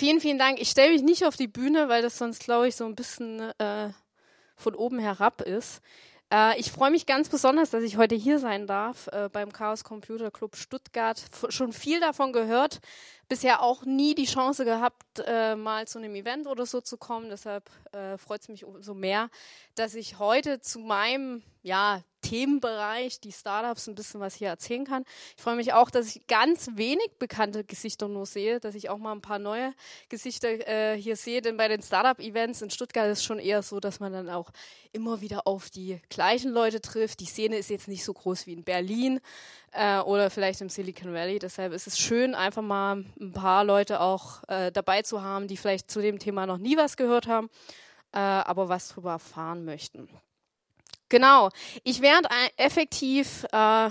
Vielen, vielen Dank. Ich stelle mich nicht auf die Bühne, weil das sonst, glaube ich, so ein bisschen äh, von oben herab ist. Äh, ich freue mich ganz besonders, dass ich heute hier sein darf äh, beim Chaos Computer Club Stuttgart. F schon viel davon gehört, bisher auch nie die Chance gehabt, äh, mal zu einem Event oder so zu kommen. Deshalb äh, freut es mich umso mehr, dass ich heute zu meinem ja, Themenbereich, die Startups, ein bisschen was hier erzählen kann. Ich freue mich auch, dass ich ganz wenig bekannte Gesichter nur sehe, dass ich auch mal ein paar neue Gesichter äh, hier sehe, denn bei den Startup-Events in Stuttgart ist es schon eher so, dass man dann auch immer wieder auf die gleichen Leute trifft. Die Szene ist jetzt nicht so groß wie in Berlin äh, oder vielleicht im Silicon Valley. Deshalb ist es schön, einfach mal ein paar Leute auch äh, dabei zu haben, die vielleicht zu dem Thema noch nie was gehört haben, äh, aber was darüber erfahren möchten. Genau. Ich werde effektiv äh,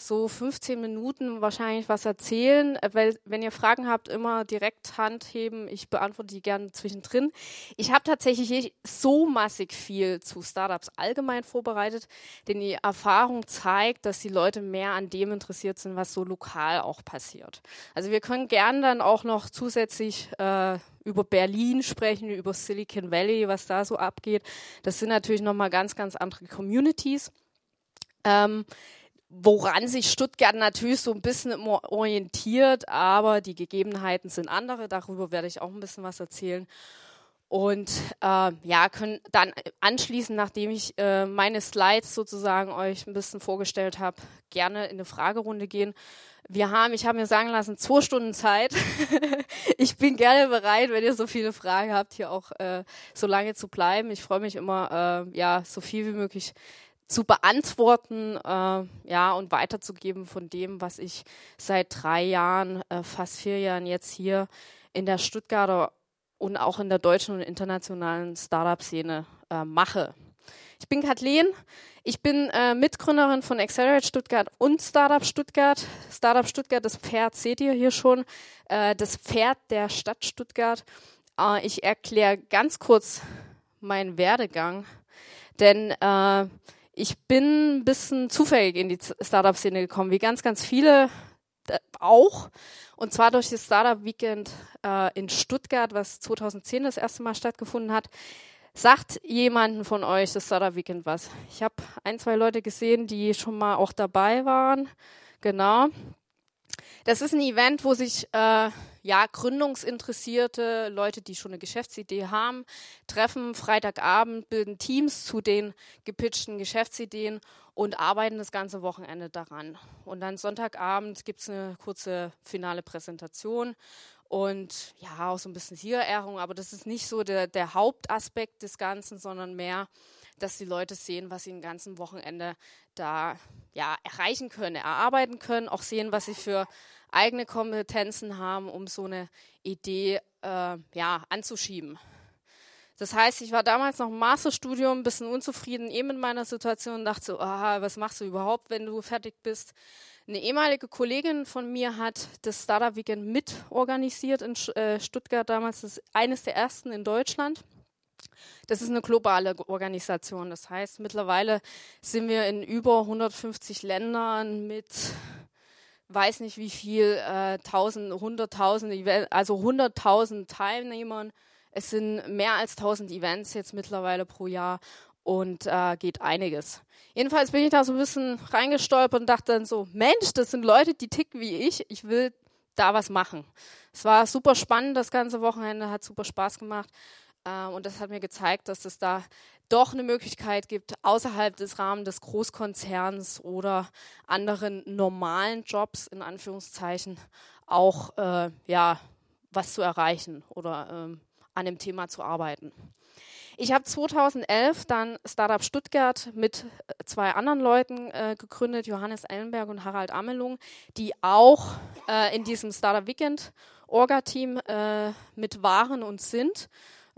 so 15 Minuten wahrscheinlich was erzählen, äh, weil wenn ihr Fragen habt, immer direkt Hand heben. Ich beantworte die gerne zwischendrin. Ich habe tatsächlich so massig viel zu Startups allgemein vorbereitet, denn die Erfahrung zeigt, dass die Leute mehr an dem interessiert sind, was so lokal auch passiert. Also wir können gern dann auch noch zusätzlich äh, über Berlin sprechen, über Silicon Valley, was da so abgeht. Das sind natürlich nochmal ganz, ganz andere Communities. Ähm, woran sich Stuttgart natürlich so ein bisschen immer orientiert, aber die Gegebenheiten sind andere. Darüber werde ich auch ein bisschen was erzählen. Und äh, ja, können dann anschließend, nachdem ich äh, meine Slides sozusagen euch ein bisschen vorgestellt habe, gerne in eine Fragerunde gehen. Wir haben, ich habe mir sagen lassen, zwei Stunden Zeit. ich bin gerne bereit, wenn ihr so viele Fragen habt, hier auch äh, so lange zu bleiben. Ich freue mich immer, äh, ja, so viel wie möglich zu beantworten, äh, ja, und weiterzugeben von dem, was ich seit drei Jahren, äh, fast vier Jahren jetzt hier in der Stuttgarter und auch in der deutschen und internationalen Startup-Szene äh, mache. Ich bin Kathleen, ich bin äh, Mitgründerin von Accelerate Stuttgart und Startup Stuttgart. Startup Stuttgart, das Pferd seht ihr hier schon, äh, das Pferd der Stadt Stuttgart. Äh, ich erkläre ganz kurz meinen Werdegang, denn äh, ich bin ein bisschen zufällig in die Startup-Szene gekommen, wie ganz, ganz viele äh, auch. Und zwar durch das Startup Weekend äh, in Stuttgart, was 2010 das erste Mal stattgefunden hat. Sagt jemanden von euch das Startup Weekend was? Ich habe ein, zwei Leute gesehen, die schon mal auch dabei waren. Genau. Das ist ein Event, wo sich äh, ja gründungsinteressierte Leute, die schon eine Geschäftsidee haben, treffen Freitagabend, bilden Teams zu den gepitchten Geschäftsideen und arbeiten das ganze Wochenende daran. Und dann Sonntagabend gibt es eine kurze finale Präsentation und ja, auch so ein bisschen Siegerehrung, aber das ist nicht so der, der Hauptaspekt des Ganzen, sondern mehr, dass die Leute sehen, was sie im ganzen Wochenende da ja, erreichen können, erarbeiten können, auch sehen, was sie für eigene Kompetenzen haben, um so eine Idee äh, ja, anzuschieben. Das heißt, ich war damals noch im Masterstudium, ein bisschen unzufrieden eben in meiner Situation und dachte so, aha, was machst du überhaupt, wenn du fertig bist? Eine ehemalige Kollegin von mir hat das Startup Weekend mit organisiert in äh, Stuttgart damals, das eines der ersten in Deutschland. Das ist eine globale Organisation. Das heißt, mittlerweile sind wir in über 150 Ländern mit weiß nicht wie viel, äh, tausend, hunderttausend, also hunderttausend Teilnehmern. Es sind mehr als tausend Events jetzt mittlerweile pro Jahr und äh, geht einiges. Jedenfalls bin ich da so ein bisschen reingestolpert und dachte dann so, Mensch, das sind Leute, die ticken wie ich, ich will da was machen. Es war super spannend, das ganze Wochenende, hat super Spaß gemacht und das hat mir gezeigt, dass es da doch eine Möglichkeit gibt, außerhalb des Rahmens des Großkonzerns oder anderen normalen Jobs in Anführungszeichen auch äh, ja, was zu erreichen oder ähm, an dem Thema zu arbeiten. Ich habe 2011 dann Startup Stuttgart mit äh, zwei anderen Leuten äh, gegründet, Johannes Ellenberg und Harald Amelung, die auch äh, in diesem Startup Weekend Orga-Team äh, mit waren und sind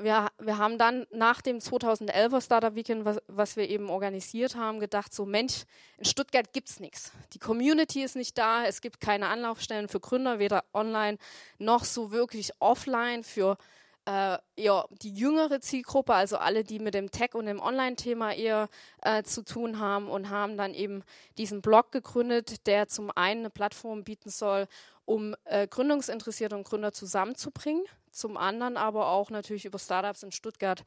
wir, wir haben dann nach dem 2011er Startup Weekend, was, was wir eben organisiert haben, gedacht, so Mensch, in Stuttgart gibt es nichts. Die Community ist nicht da, es gibt keine Anlaufstellen für Gründer, weder online noch so wirklich offline für äh, eher die jüngere Zielgruppe, also alle, die mit dem Tech und dem Online-Thema eher äh, zu tun haben und haben dann eben diesen Blog gegründet, der zum einen eine Plattform bieten soll, um äh, Gründungsinteressierte und Gründer zusammenzubringen. Zum anderen aber auch natürlich über Startups in Stuttgart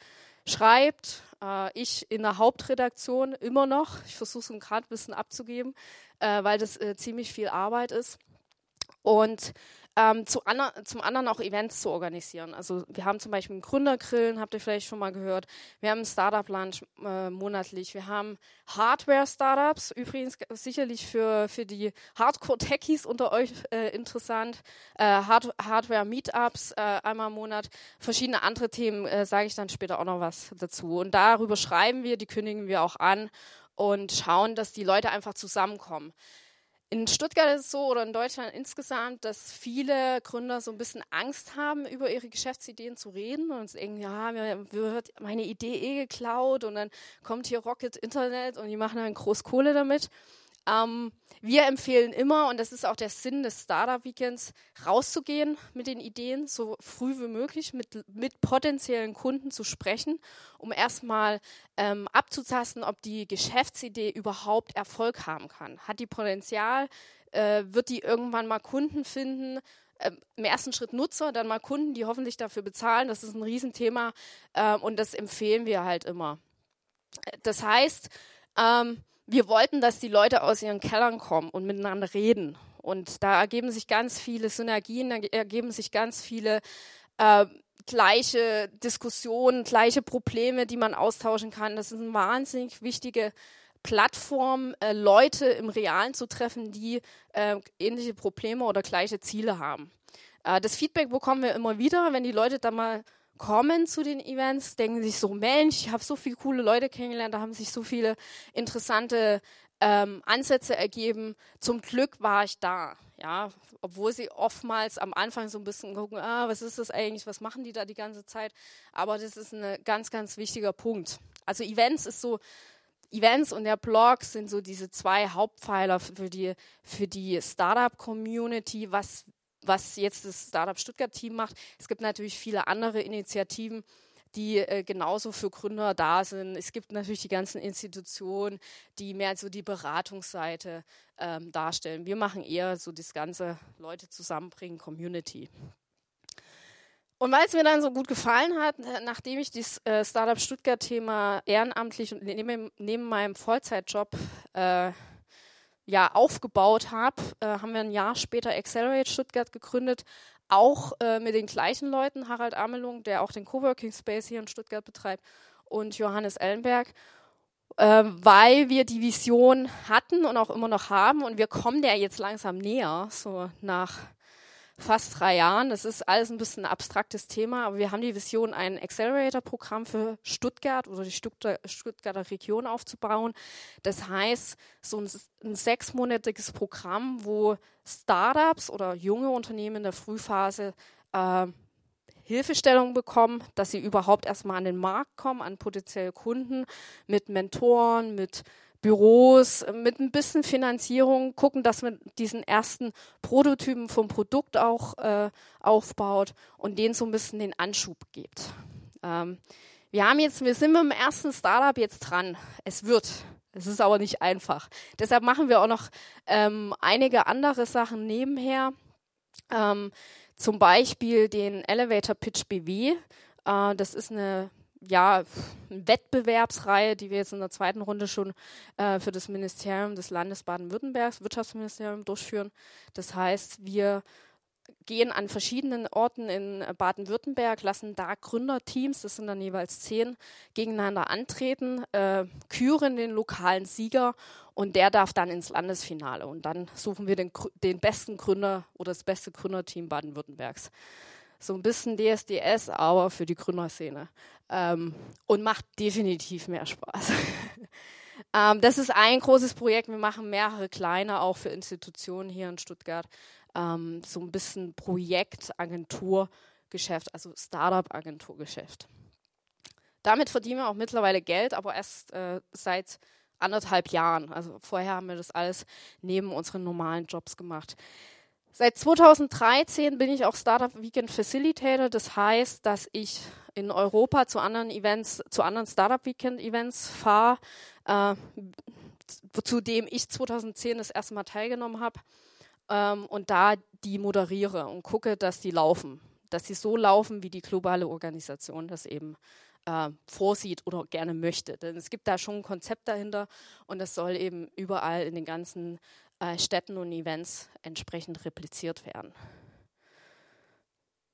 schreibt. Äh, ich in der Hauptredaktion immer noch. Ich versuche es gerade ein bisschen abzugeben, äh, weil das äh, ziemlich viel Arbeit ist. Und ähm, zu ander, zum anderen auch Events zu organisieren. Also wir haben zum Beispiel einen Gründergrillen, habt ihr vielleicht schon mal gehört. Wir haben einen Startup-Lunch äh, monatlich. Wir haben Hardware-Startups, übrigens sicherlich für, für die Hardcore-Techies unter euch äh, interessant. Äh, Hard Hardware-Meetups äh, einmal im Monat. Verschiedene andere Themen äh, sage ich dann später auch noch was dazu. Und darüber schreiben wir, die kündigen wir auch an und schauen, dass die Leute einfach zusammenkommen. In Stuttgart ist es so oder in Deutschland insgesamt, dass viele Gründer so ein bisschen Angst haben, über ihre Geschäftsideen zu reden und denken, ja, mir wird meine Idee eh geklaut und dann kommt hier Rocket Internet und die machen dann groß Kohle damit. Ähm, wir empfehlen immer, und das ist auch der Sinn des Startup Weekends, rauszugehen mit den Ideen, so früh wie möglich mit, mit potenziellen Kunden zu sprechen, um erstmal ähm, abzutasten, ob die Geschäftsidee überhaupt Erfolg haben kann. Hat die Potenzial? Äh, wird die irgendwann mal Kunden finden? Äh, Im ersten Schritt Nutzer, dann mal Kunden, die hoffentlich dafür bezahlen. Das ist ein Riesenthema äh, und das empfehlen wir halt immer. Das heißt, ähm, wir wollten, dass die Leute aus ihren Kellern kommen und miteinander reden. Und da ergeben sich ganz viele Synergien, da ergeben sich ganz viele äh, gleiche Diskussionen, gleiche Probleme, die man austauschen kann. Das ist eine wahnsinnig wichtige Plattform, äh, Leute im Realen zu treffen, die äh, ähnliche Probleme oder gleiche Ziele haben. Äh, das Feedback bekommen wir immer wieder, wenn die Leute da mal kommen zu den Events, denken sich so, Mensch, ich habe so viele coole Leute kennengelernt, da haben sich so viele interessante ähm, Ansätze ergeben. Zum Glück war ich da, ja, obwohl sie oftmals am Anfang so ein bisschen gucken, ah, was ist das eigentlich, was machen die da die ganze Zeit? Aber das ist ein ganz, ganz wichtiger Punkt. Also Events ist so, Events und der Blog sind so diese zwei Hauptpfeiler für die, für die Startup-Community. Was was jetzt das Startup Stuttgart-Team macht. Es gibt natürlich viele andere Initiativen, die äh, genauso für Gründer da sind. Es gibt natürlich die ganzen Institutionen, die mehr so die Beratungsseite ähm, darstellen. Wir machen eher so das ganze Leute zusammenbringen, Community. Und weil es mir dann so gut gefallen hat, nachdem ich das äh, Startup Stuttgart-Thema ehrenamtlich und neben, neben meinem Vollzeitjob äh, ja, aufgebaut habe, äh, haben wir ein Jahr später Accelerate Stuttgart gegründet, auch äh, mit den gleichen Leuten, Harald Amelung, der auch den Coworking Space hier in Stuttgart betreibt, und Johannes Ellenberg, äh, weil wir die Vision hatten und auch immer noch haben und wir kommen der jetzt langsam näher, so nach fast drei Jahren. Das ist alles ein bisschen ein abstraktes Thema, aber wir haben die Vision, ein Accelerator-Programm für Stuttgart oder die Stuttgarter Region aufzubauen. Das heißt, so ein, ein sechsmonatiges Programm, wo Startups oder junge Unternehmen in der Frühphase äh, Hilfestellung bekommen, dass sie überhaupt erstmal an den Markt kommen, an potenzielle Kunden, mit Mentoren, mit Büros mit ein bisschen Finanzierung gucken, dass man diesen ersten Prototypen vom Produkt auch äh, aufbaut und denen so ein bisschen den Anschub gibt. Ähm, wir haben jetzt, wir sind mit dem ersten Startup jetzt dran. Es wird. Es ist aber nicht einfach. Deshalb machen wir auch noch ähm, einige andere Sachen nebenher. Ähm, zum Beispiel den Elevator Pitch BW. Äh, das ist eine ja, Wettbewerbsreihe, die wir jetzt in der zweiten Runde schon äh, für das Ministerium des Landes Baden-Württembergs, Wirtschaftsministerium, durchführen. Das heißt, wir gehen an verschiedenen Orten in Baden-Württemberg, lassen da Gründerteams, das sind dann jeweils zehn, gegeneinander antreten, äh, küren den lokalen Sieger und der darf dann ins Landesfinale. Und dann suchen wir den, den besten Gründer oder das beste Gründerteam Baden-Württembergs so ein bisschen DSDS, aber für die Gründerszene. Ähm, und macht definitiv mehr Spaß. ähm, das ist ein großes Projekt. Wir machen mehrere kleine auch für Institutionen hier in Stuttgart. Ähm, so ein bisschen Projekt, Agenturgeschäft, also Startup-Agenturgeschäft. Damit verdienen wir auch mittlerweile Geld, aber erst äh, seit anderthalb Jahren. Also vorher haben wir das alles neben unseren normalen Jobs gemacht. Seit 2013 bin ich auch Startup Weekend Facilitator. Das heißt, dass ich in Europa zu anderen Events, zu anderen Startup Weekend Events fahre, äh, zu dem ich 2010 das erste Mal teilgenommen habe. ähm, und da die moderiere und gucke, dass die laufen, dass sie so laufen, wie die globale Organisation das eben äh, vorsieht oder gerne möchte. Denn es gibt da schon ein Konzept dahinter und das soll eben überall in den ganzen äh, Städten und Events entsprechend repliziert werden.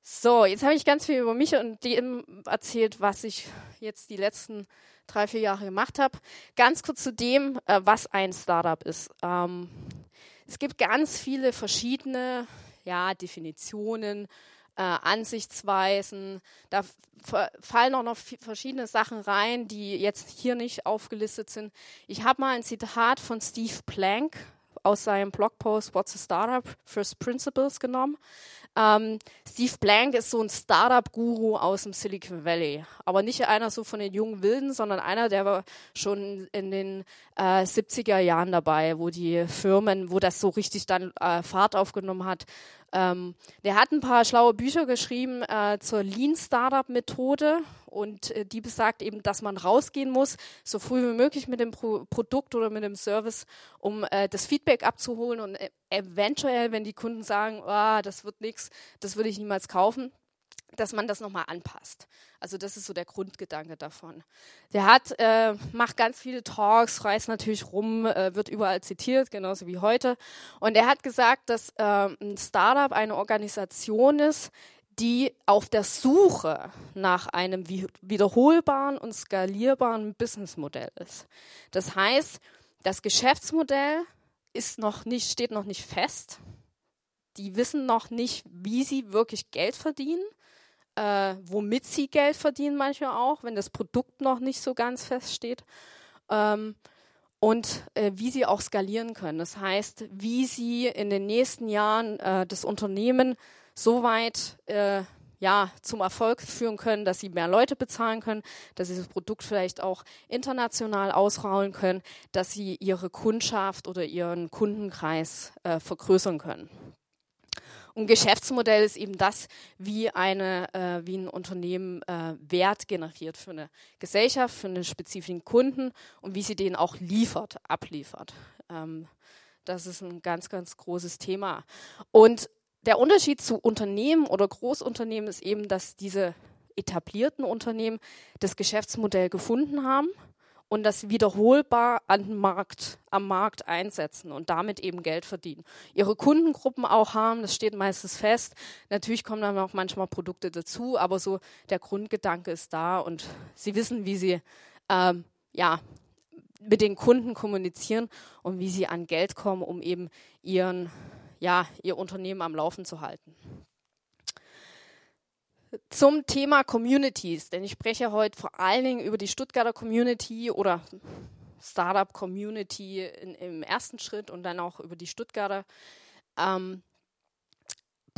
So, jetzt habe ich ganz viel über mich und dem erzählt, was ich jetzt die letzten drei, vier Jahre gemacht habe. Ganz kurz zu dem, äh, was ein Startup ist. Ähm, es gibt ganz viele verschiedene ja, Definitionen, äh, Ansichtsweisen. Da fallen auch noch verschiedene Sachen rein, die jetzt hier nicht aufgelistet sind. Ich habe mal ein Zitat von Steve Plank aus seinem Blogpost What's a Startup? First Principles genommen. Ähm, Steve Blank ist so ein Startup-Guru aus dem Silicon Valley. Aber nicht einer so von den jungen Wilden, sondern einer, der war schon in den äh, 70er Jahren dabei, wo die Firmen, wo das so richtig dann äh, Fahrt aufgenommen hat, ähm, der hat ein paar schlaue Bücher geschrieben äh, zur Lean Startup Methode und äh, die besagt eben, dass man rausgehen muss, so früh wie möglich mit dem Pro Produkt oder mit dem Service, um äh, das Feedback abzuholen und äh, eventuell, wenn die Kunden sagen, oh, das wird nichts, das würde ich niemals kaufen, dass man das nochmal anpasst. Also das ist so der Grundgedanke davon. Der hat, äh, macht ganz viele Talks, reist natürlich rum, äh, wird überall zitiert, genauso wie heute. Und er hat gesagt, dass äh, ein Startup eine Organisation ist, die auf der Suche nach einem wiederholbaren und skalierbaren Businessmodell ist. Das heißt, das Geschäftsmodell ist noch nicht, steht noch nicht fest. Die wissen noch nicht, wie sie wirklich Geld verdienen äh, womit sie Geld verdienen, manchmal auch, wenn das Produkt noch nicht so ganz feststeht. Ähm, und äh, wie sie auch skalieren können. Das heißt, wie sie in den nächsten Jahren äh, das Unternehmen so weit äh, ja, zum Erfolg führen können, dass sie mehr Leute bezahlen können, dass sie das Produkt vielleicht auch international ausrollen können, dass sie ihre Kundschaft oder ihren Kundenkreis äh, vergrößern können. Und Geschäftsmodell ist eben das, wie, eine, äh, wie ein Unternehmen äh, Wert generiert für eine Gesellschaft, für einen spezifischen Kunden und wie sie den auch liefert, abliefert. Ähm, das ist ein ganz, ganz großes Thema. Und der Unterschied zu Unternehmen oder Großunternehmen ist eben, dass diese etablierten Unternehmen das Geschäftsmodell gefunden haben und das wiederholbar an Markt, am Markt einsetzen und damit eben Geld verdienen. Ihre Kundengruppen auch haben, das steht meistens fest. Natürlich kommen dann auch manchmal Produkte dazu, aber so der Grundgedanke ist da und sie wissen, wie sie ähm, ja, mit den Kunden kommunizieren und wie sie an Geld kommen, um eben ihren, ja, ihr Unternehmen am Laufen zu halten zum Thema Communities, denn ich spreche heute vor allen Dingen über die Stuttgarter Community oder Startup Community in, im ersten Schritt und dann auch über die Stuttgarter. Ähm,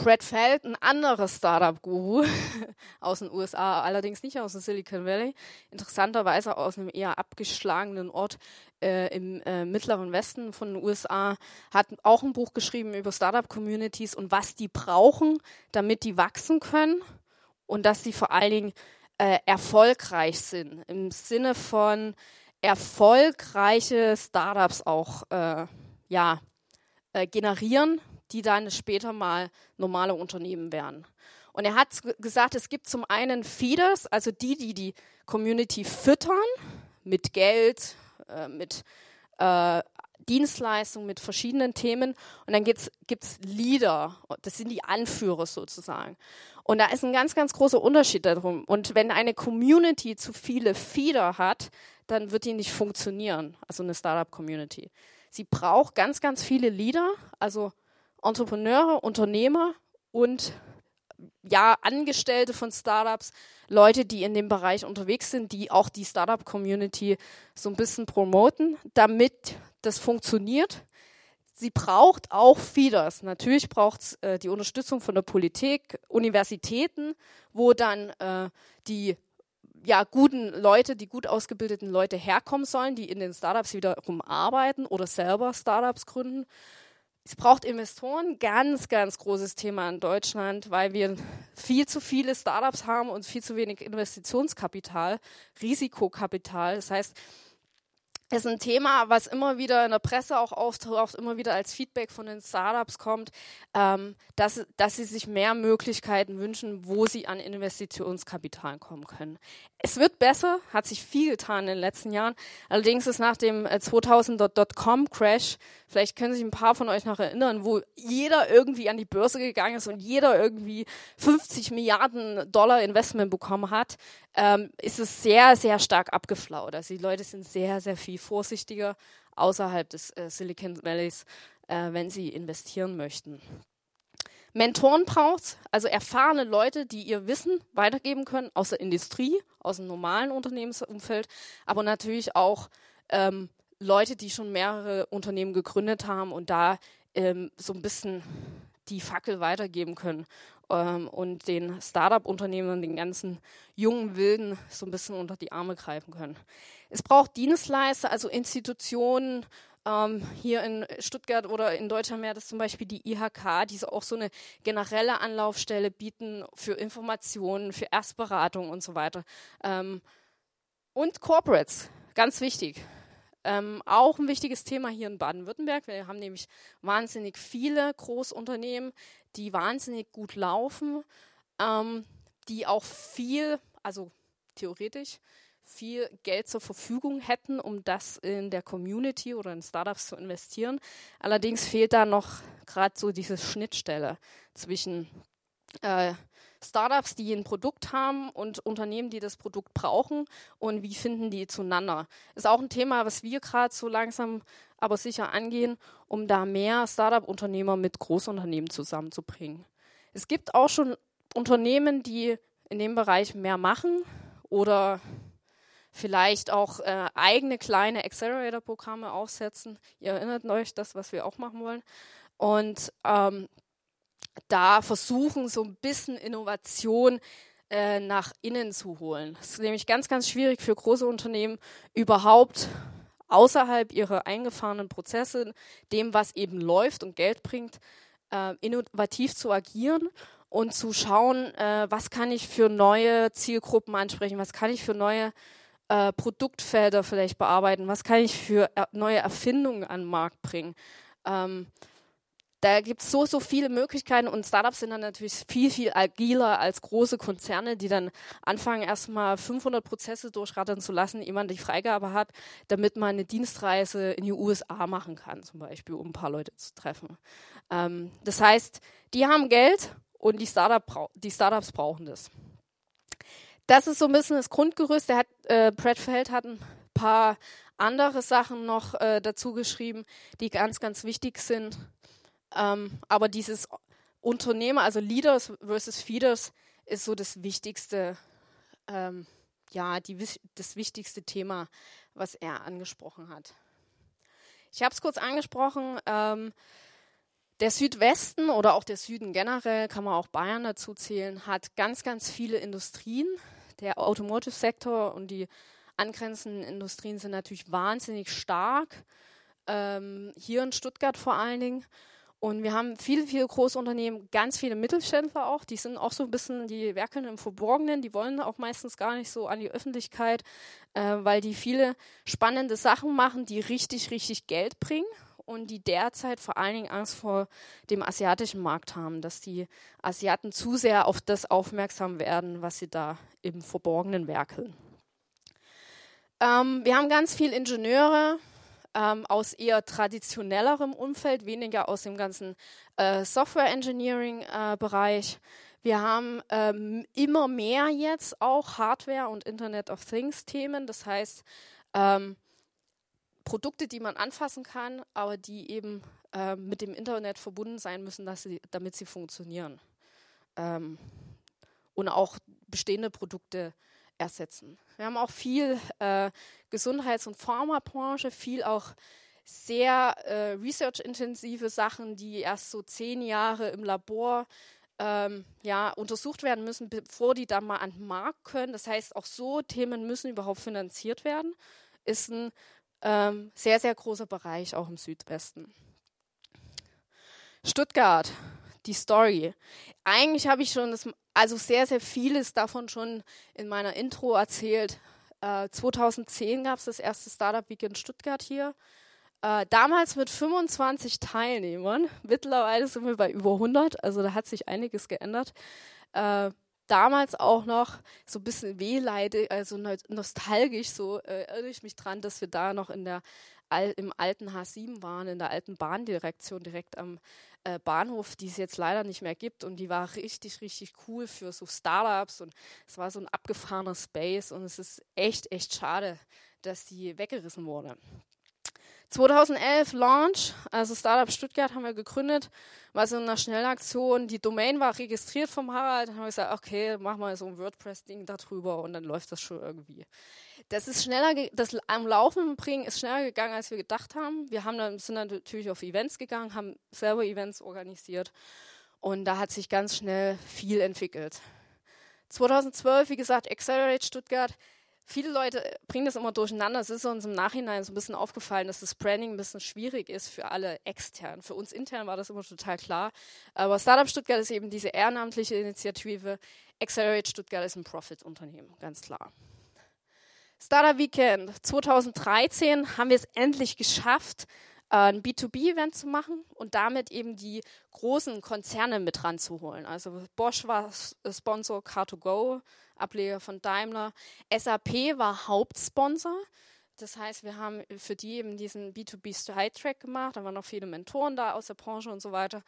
Brad Feld, ein anderer Startup-Guru aus den USA, allerdings nicht aus dem Silicon Valley, interessanterweise aus einem eher abgeschlagenen Ort äh, im äh, mittleren Westen von den USA, hat auch ein Buch geschrieben über Startup-Communities und was die brauchen, damit die wachsen können und dass sie vor allen Dingen äh, erfolgreich sind, im Sinne von erfolgreiche Startups auch äh, ja, äh, generieren, die dann später mal normale Unternehmen werden. Und er hat gesagt, es gibt zum einen Feeders, also die, die die Community füttern mit Geld, äh, mit äh, Dienstleistungen, mit verschiedenen Themen. Und dann gibt es Leader, das sind die Anführer sozusagen. Und da ist ein ganz, ganz großer Unterschied darum. Und wenn eine Community zu viele Feeder hat, dann wird die nicht funktionieren, also eine Startup-Community. Sie braucht ganz, ganz viele Leader, also Entrepreneure, Unternehmer und ja, Angestellte von Startups, Leute, die in dem Bereich unterwegs sind, die auch die Startup-Community so ein bisschen promoten, damit das funktioniert sie braucht auch Feeders. Natürlich braucht es äh, die Unterstützung von der Politik, Universitäten, wo dann äh, die ja, guten Leute, die gut ausgebildeten Leute herkommen sollen, die in den Startups wiederum arbeiten oder selber Startups gründen. Es braucht Investoren, ganz, ganz großes Thema in Deutschland, weil wir viel zu viele Startups haben und viel zu wenig Investitionskapital, Risikokapital. Das heißt, ist ein Thema, was immer wieder in der Presse auch auftaucht, immer wieder als Feedback von den Startups kommt, ähm, dass, dass sie sich mehr Möglichkeiten wünschen, wo sie an Investitionskapital kommen können. Es wird besser, hat sich viel getan in den letzten Jahren. Allerdings ist nach dem 2000.com-Crash, äh, vielleicht können sich ein paar von euch noch erinnern, wo jeder irgendwie an die Börse gegangen ist und jeder irgendwie 50 Milliarden Dollar Investment bekommen hat, ähm, ist es sehr, sehr stark abgeflaut. Also die Leute sind sehr, sehr viel vorsichtiger außerhalb des äh, Silicon Valleys, äh, wenn sie investieren möchten. Mentoren braucht also erfahrene Leute, die ihr Wissen weitergeben können aus der Industrie, aus dem normalen Unternehmensumfeld, aber natürlich auch ähm, Leute, die schon mehrere Unternehmen gegründet haben und da ähm, so ein bisschen die Fackel weitergeben können ähm, und den Startup-Unternehmen den ganzen jungen Wilden so ein bisschen unter die Arme greifen können. Es braucht Dienstleister, also Institutionen, ähm, hier in Stuttgart oder in Deutschland wäre das zum Beispiel die IHK, die auch so eine generelle Anlaufstelle bieten für Informationen, für Erstberatung und so weiter. Ähm, und Corporates, ganz wichtig. Ähm, auch ein wichtiges Thema hier in Baden-Württemberg. Wir haben nämlich wahnsinnig viele Großunternehmen, die wahnsinnig gut laufen, ähm, die auch viel, also theoretisch, viel Geld zur Verfügung hätten, um das in der Community oder in Startups zu investieren. Allerdings fehlt da noch gerade so diese Schnittstelle zwischen äh, Startups, die ein Produkt haben und Unternehmen, die das Produkt brauchen und wie finden die zueinander. Ist auch ein Thema, was wir gerade so langsam aber sicher angehen, um da mehr Startup-Unternehmer mit Großunternehmen zusammenzubringen. Es gibt auch schon Unternehmen, die in dem Bereich mehr machen oder vielleicht auch äh, eigene kleine Accelerator-Programme aufsetzen. Ihr erinnert euch das, was wir auch machen wollen. Und ähm, da versuchen, so ein bisschen Innovation äh, nach innen zu holen. Es ist nämlich ganz, ganz schwierig für große Unternehmen überhaupt außerhalb ihrer eingefahrenen Prozesse, dem, was eben läuft und Geld bringt, äh, innovativ zu agieren und zu schauen, äh, was kann ich für neue Zielgruppen ansprechen, was kann ich für neue äh, Produktfelder vielleicht bearbeiten, was kann ich für er neue Erfindungen an den Markt bringen. Ähm, da gibt es so, so viele Möglichkeiten und Startups sind dann natürlich viel, viel agiler als große Konzerne, die dann anfangen, erstmal 500 Prozesse durchrattern zu lassen, ehe man die Freigabe hat, damit man eine Dienstreise in die USA machen kann, zum Beispiel, um ein paar Leute zu treffen. Ähm, das heißt, die haben Geld und die, Startup die Startups brauchen das. Das ist so ein bisschen das Grundgerüst. Der hat, äh, Brad Feld hat ein paar andere Sachen noch äh, dazu geschrieben, die ganz, ganz wichtig sind. Ähm, aber dieses Unternehmer, also Leaders versus Feeders, ist so das wichtigste, ähm, ja, die, das wichtigste Thema, was er angesprochen hat. Ich habe es kurz angesprochen. Ähm, der Südwesten oder auch der Süden generell, kann man auch Bayern dazu zählen, hat ganz, ganz viele Industrien. Der Automotive-Sektor und die angrenzenden Industrien sind natürlich wahnsinnig stark. Ähm, hier in Stuttgart vor allen Dingen. Und wir haben viele, viele Großunternehmen, ganz viele Mittelständler auch, die sind auch so ein bisschen, die werkeln im Verborgenen, die wollen auch meistens gar nicht so an die Öffentlichkeit, äh, weil die viele spannende Sachen machen, die richtig, richtig Geld bringen und die derzeit vor allen Dingen Angst vor dem asiatischen Markt haben, dass die Asiaten zu sehr auf das aufmerksam werden, was sie da im Verborgenen werkeln. Ähm, wir haben ganz viele Ingenieure, ähm, aus eher traditionellerem Umfeld, weniger aus dem ganzen äh, Software Engineering-Bereich. Äh, wir haben ähm, immer mehr jetzt auch Hardware und Internet of Things-Themen. Das heißt, ähm, Produkte, die man anfassen kann, aber die eben äh, mit dem Internet verbunden sein müssen, sie, damit sie funktionieren. Ähm, und auch bestehende Produkte ersetzen. Wir haben auch viel äh, Gesundheits- und Pharmabranche, viel auch sehr äh, research-intensive Sachen, die erst so zehn Jahre im Labor ähm, ja, untersucht werden müssen, bevor die dann mal an den Markt können. Das heißt, auch so Themen müssen überhaupt finanziert werden. Ist ein ähm, sehr, sehr großer Bereich auch im Südwesten. Stuttgart, die Story. Eigentlich habe ich schon das, also sehr, sehr vieles davon schon in meiner Intro erzählt. Äh, 2010 gab es das erste Startup Weekend Stuttgart hier. Äh, damals mit 25 Teilnehmern. Mittlerweile sind wir bei über 100, also da hat sich einiges geändert. Äh, damals auch noch so ein bisschen wehleidig, also nostalgisch, so äh, erinnere ich mich dran, dass wir da noch in der im alten H7 waren, in der alten Bahndirektion direkt am äh, Bahnhof, die es jetzt leider nicht mehr gibt. Und die war richtig, richtig cool für so Startups. Und es war so ein abgefahrener Space. Und es ist echt, echt schade, dass die weggerissen wurde. 2011 Launch, also Startup Stuttgart haben wir gegründet, war so eine Schnellaktion. Die Domain war registriert vom Harald. Dann haben wir gesagt, okay, mach mal so ein WordPress-Ding darüber und dann läuft das schon irgendwie. Das ist schneller, das am Laufen bringen ist schneller gegangen, als wir gedacht haben. Wir haben dann, sind dann natürlich auf Events gegangen, haben selber Events organisiert und da hat sich ganz schnell viel entwickelt. 2012, wie gesagt, Accelerate Stuttgart viele Leute bringen das immer durcheinander. Es ist uns im Nachhinein so ein bisschen aufgefallen, dass das Branding ein bisschen schwierig ist für alle extern. Für uns intern war das immer total klar. Aber Startup Stuttgart ist eben diese ehrenamtliche Initiative. Accelerate Stuttgart ist ein Profit-Unternehmen, ganz klar. Startup Weekend 2013 haben wir es endlich geschafft, ein B2B-Event zu machen und damit eben die großen Konzerne mit ranzuholen. Also Bosch war Sponsor, Car2Go, Ableger von Daimler. SAP war Hauptsponsor. Das heißt, wir haben für die eben diesen B2B Stride Track gemacht. Da waren noch viele Mentoren da aus der Branche und so weiter.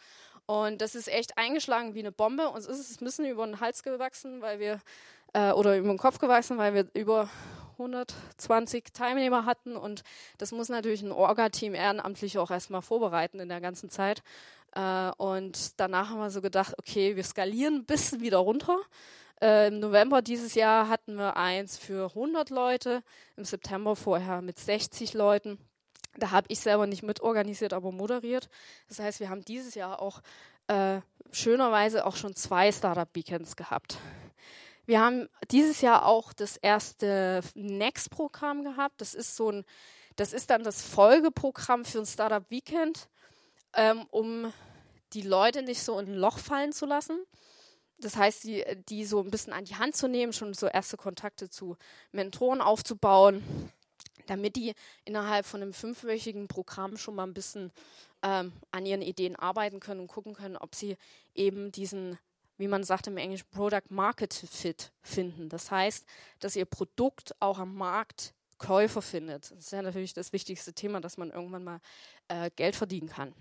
Und das ist echt eingeschlagen wie eine Bombe. Uns ist es ein bisschen über den Hals gewachsen, weil wir, äh, oder über den Kopf gewachsen, weil wir über 120 Teilnehmer hatten und das muss natürlich ein Orga-Team ehrenamtlich auch erstmal vorbereiten in der ganzen Zeit. Äh, und danach haben wir so gedacht, okay, wir skalieren ein bisschen wieder runter. Äh, Im November dieses Jahr hatten wir eins für 100 Leute, im September vorher mit 60 Leuten. Da habe ich selber nicht mitorganisiert, aber moderiert. Das heißt, wir haben dieses Jahr auch äh, schönerweise auch schon zwei Startup-Weekends gehabt. Wir haben dieses Jahr auch das erste Next-Programm gehabt. Das ist so ein, das ist dann das Folgeprogramm für ein Startup Weekend, ähm, um die Leute nicht so in ein Loch fallen zu lassen. Das heißt, die, die so ein bisschen an die Hand zu nehmen, schon so erste Kontakte zu Mentoren aufzubauen, damit die innerhalb von einem fünfwöchigen Programm schon mal ein bisschen ähm, an ihren Ideen arbeiten können und gucken können, ob sie eben diesen wie man sagt im Englischen, Product Market Fit finden. Das heißt, dass ihr Produkt auch am Markt Käufer findet. Das ist ja natürlich das wichtigste Thema, dass man irgendwann mal äh, Geld verdienen kann.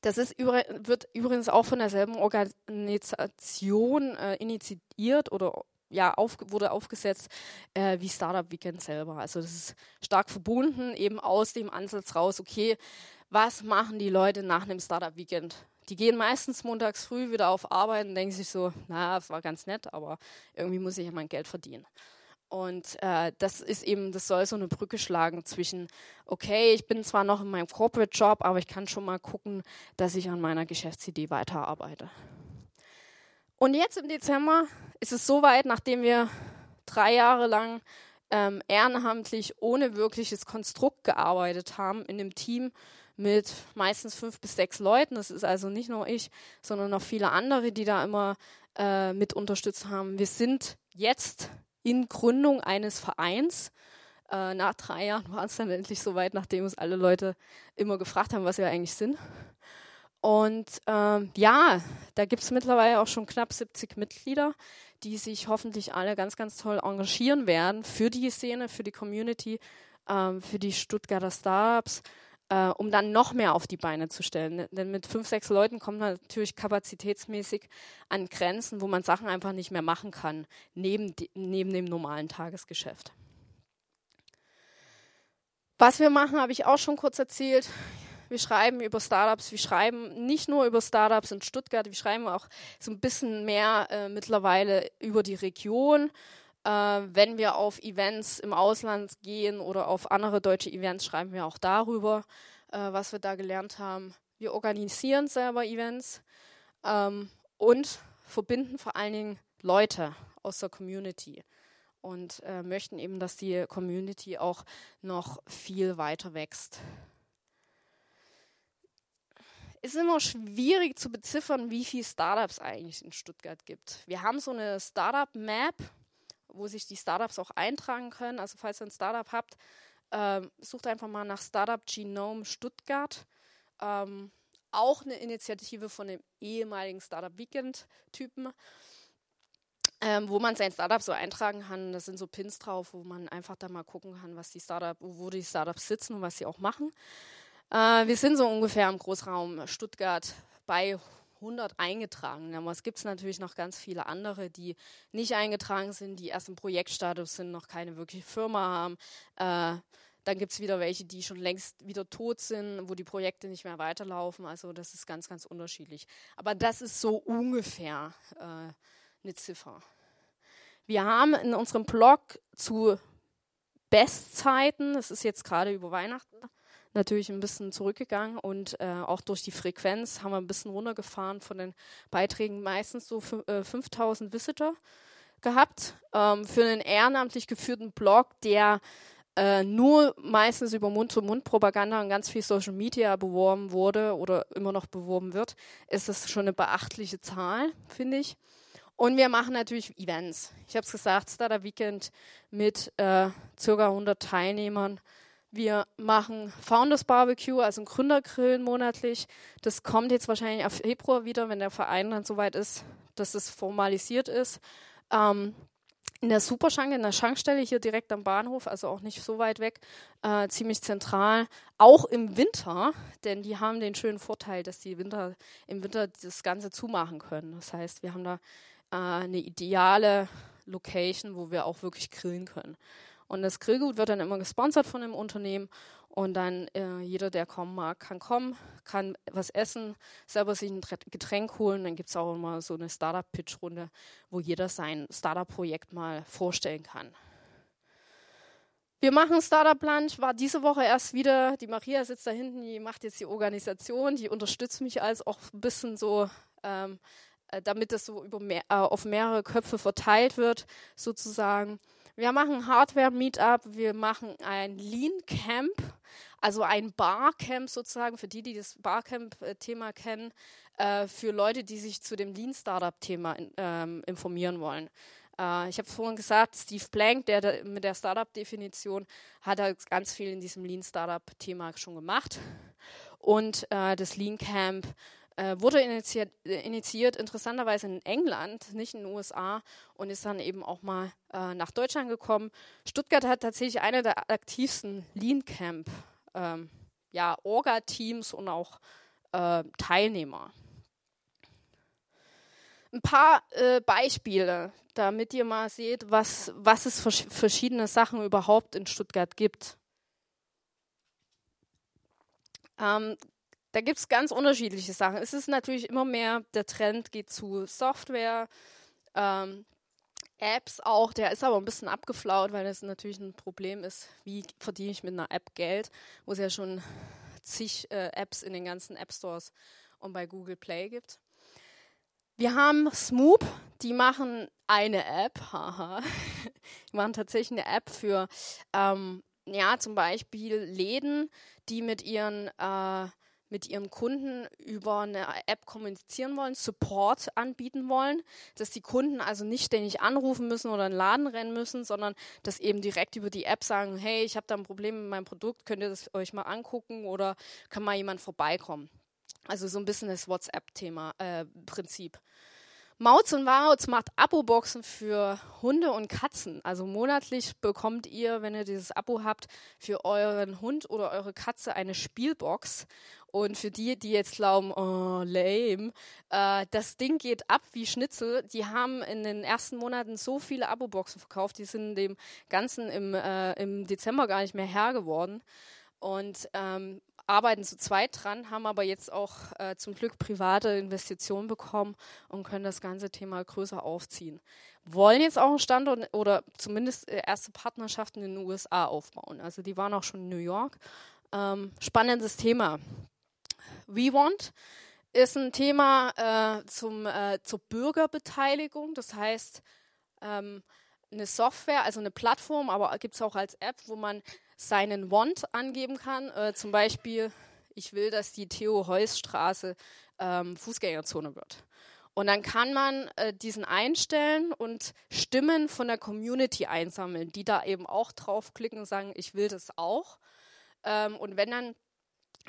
Das ist wird übrigens auch von derselben Organisation äh, initiiert oder ja, auf, wurde aufgesetzt äh, wie Startup Weekend selber. Also das ist stark verbunden, eben aus dem Ansatz raus, okay, was machen die Leute nach einem Startup Weekend? Die gehen meistens montags früh wieder auf Arbeit und denken sich so, na, das war ganz nett, aber irgendwie muss ich ja mein Geld verdienen. Und äh, das ist eben, das soll so eine Brücke schlagen zwischen, okay, ich bin zwar noch in meinem Corporate Job, aber ich kann schon mal gucken, dass ich an meiner Geschäftsidee weiterarbeite. Und jetzt im Dezember ist es soweit, nachdem wir drei Jahre lang ähm, ehrenamtlich ohne wirkliches Konstrukt gearbeitet haben in dem Team mit meistens fünf bis sechs Leuten. Das ist also nicht nur ich, sondern noch viele andere, die da immer äh, mit unterstützt haben. Wir sind jetzt in Gründung eines Vereins. Äh, nach drei Jahren war es dann endlich soweit, nachdem uns alle Leute immer gefragt haben, was wir eigentlich sind. Und ähm, ja, da gibt es mittlerweile auch schon knapp 70 Mitglieder, die sich hoffentlich alle ganz, ganz toll engagieren werden für die Szene, für die Community, ähm, für die Stuttgarter Startups äh, um dann noch mehr auf die Beine zu stellen. Denn mit fünf, sechs Leuten kommt man natürlich kapazitätsmäßig an Grenzen, wo man Sachen einfach nicht mehr machen kann, neben, neben dem normalen Tagesgeschäft. Was wir machen, habe ich auch schon kurz erzählt. Wir schreiben über Startups, wir schreiben nicht nur über Startups in Stuttgart, wir schreiben auch so ein bisschen mehr äh, mittlerweile über die Region äh, wenn wir auf Events im Ausland gehen oder auf andere deutsche Events, schreiben wir auch darüber, äh, was wir da gelernt haben. Wir organisieren selber Events ähm, und verbinden vor allen Dingen Leute aus der Community und äh, möchten eben, dass die Community auch noch viel weiter wächst. Es ist immer schwierig zu beziffern, wie viele Startups eigentlich in Stuttgart gibt. Wir haben so eine Startup-Map, wo sich die Startups auch eintragen können. Also falls ihr ein Startup habt, ähm, sucht einfach mal nach Startup Genome Stuttgart. Ähm, auch eine Initiative von dem ehemaligen Startup Weekend-Typen, ähm, wo man sein Startup so eintragen kann. Da sind so Pins drauf, wo man einfach da mal gucken kann, was die Startup, wo die Startups sitzen und was sie auch machen. Äh, wir sind so ungefähr im Großraum Stuttgart bei 100 eingetragen. Aber es gibt natürlich noch ganz viele andere, die nicht eingetragen sind, die erst im Projektstatus sind, noch keine wirkliche Firma haben. Äh, dann gibt es wieder welche, die schon längst wieder tot sind, wo die Projekte nicht mehr weiterlaufen. Also das ist ganz, ganz unterschiedlich. Aber das ist so ungefähr äh, eine Ziffer. Wir haben in unserem Blog zu Bestzeiten, das ist jetzt gerade über Weihnachten, natürlich ein bisschen zurückgegangen und äh, auch durch die Frequenz haben wir ein bisschen runtergefahren von den Beiträgen, meistens so äh, 5000 Visitor gehabt. Ähm, für einen ehrenamtlich geführten Blog, der äh, nur meistens über Mund-zu-Mund-Propaganda und ganz viel Social Media beworben wurde oder immer noch beworben wird, ist das schon eine beachtliche Zahl, finde ich. Und wir machen natürlich Events. Ich habe es gesagt, Startup Weekend mit äh, circa 100 Teilnehmern wir machen Founders Barbecue, also ein Gründergrillen monatlich. Das kommt jetzt wahrscheinlich auf Februar wieder, wenn der Verein dann soweit ist, dass es formalisiert ist. Ähm, in der Superschanke, in der Schankstelle hier direkt am Bahnhof, also auch nicht so weit weg, äh, ziemlich zentral. Auch im Winter, denn die haben den schönen Vorteil, dass die Winter, im Winter das Ganze zumachen können. Das heißt, wir haben da äh, eine ideale Location, wo wir auch wirklich grillen können. Und das Grillgut wird dann immer gesponsert von dem Unternehmen. Und dann äh, jeder, der kommen mag, kann kommen, kann was essen, selber sich ein Getränk holen. Dann gibt es auch immer so eine Startup-Pitch-Runde, wo jeder sein Startup-Projekt mal vorstellen kann. Wir machen Startup Lunch, war diese Woche erst wieder. Die Maria sitzt da hinten, die macht jetzt die Organisation, die unterstützt mich als auch ein bisschen so, ähm, äh, damit das so mehr, äh, auf mehrere Köpfe verteilt wird, sozusagen. Wir machen Hardware-Meetup, wir machen ein Lean-Camp, also ein Barcamp sozusagen, für die, die das Barcamp-Thema kennen, äh, für Leute, die sich zu dem Lean-Startup-Thema ähm, informieren wollen. Äh, ich habe vorhin gesagt, Steve Blank, der, der mit der Startup-Definition, hat halt ganz viel in diesem Lean-Startup-Thema schon gemacht. Und äh, das Lean Camp äh, wurde initiiert, äh, initiiert, interessanterweise in England, nicht in den USA, und ist dann eben auch mal äh, nach Deutschland gekommen. Stuttgart hat tatsächlich eine der aktivsten Lean Camp ähm, ja, Orga-Teams und auch äh, Teilnehmer. Ein paar äh, Beispiele, damit ihr mal seht, was, was es für verschiedene Sachen überhaupt in Stuttgart gibt. Ähm, da gibt es ganz unterschiedliche Sachen. Es ist natürlich immer mehr, der Trend geht zu Software, ähm, Apps auch, der ist aber ein bisschen abgeflaut, weil das natürlich ein Problem ist, wie verdiene ich mit einer App Geld, wo es ja schon zig äh, Apps in den ganzen App Stores und bei Google Play gibt. Wir haben Smoop, die machen eine App, haha. die machen tatsächlich eine App für, ähm, ja, zum Beispiel Läden, die mit ihren äh, mit ihrem Kunden über eine App kommunizieren wollen, Support anbieten wollen, dass die Kunden also nicht ständig anrufen müssen oder in den Laden rennen müssen, sondern dass eben direkt über die App sagen, hey, ich habe da ein Problem mit meinem Produkt, könnt ihr das euch mal angucken oder kann mal jemand vorbeikommen. Also so ein bisschen das WhatsApp-Thema, äh, Prinzip. Mautz und Wautz macht Abo-Boxen für Hunde und Katzen. Also monatlich bekommt ihr, wenn ihr dieses Abo habt, für euren Hund oder eure Katze eine Spielbox. Und für die, die jetzt glauben, oh, lame, äh, das Ding geht ab wie Schnitzel. Die haben in den ersten Monaten so viele Abo-Boxen verkauft, die sind dem Ganzen im, äh, im Dezember gar nicht mehr Herr geworden. Und ähm, arbeiten zu zweit dran, haben aber jetzt auch äh, zum Glück private Investitionen bekommen und können das ganze Thema größer aufziehen. Wollen jetzt auch einen Standort oder zumindest äh, erste Partnerschaften in den USA aufbauen. Also die waren auch schon in New York. Ähm, spannendes Thema. WeWant ist ein Thema äh, zum, äh, zur Bürgerbeteiligung. Das heißt, ähm, eine Software, also eine Plattform, aber gibt es auch als App, wo man seinen Want angeben kann. Äh, zum Beispiel, ich will, dass die Theo-Heuss-Straße ähm, Fußgängerzone wird. Und dann kann man äh, diesen einstellen und Stimmen von der Community einsammeln, die da eben auch draufklicken und sagen, ich will das auch. Ähm, und wenn dann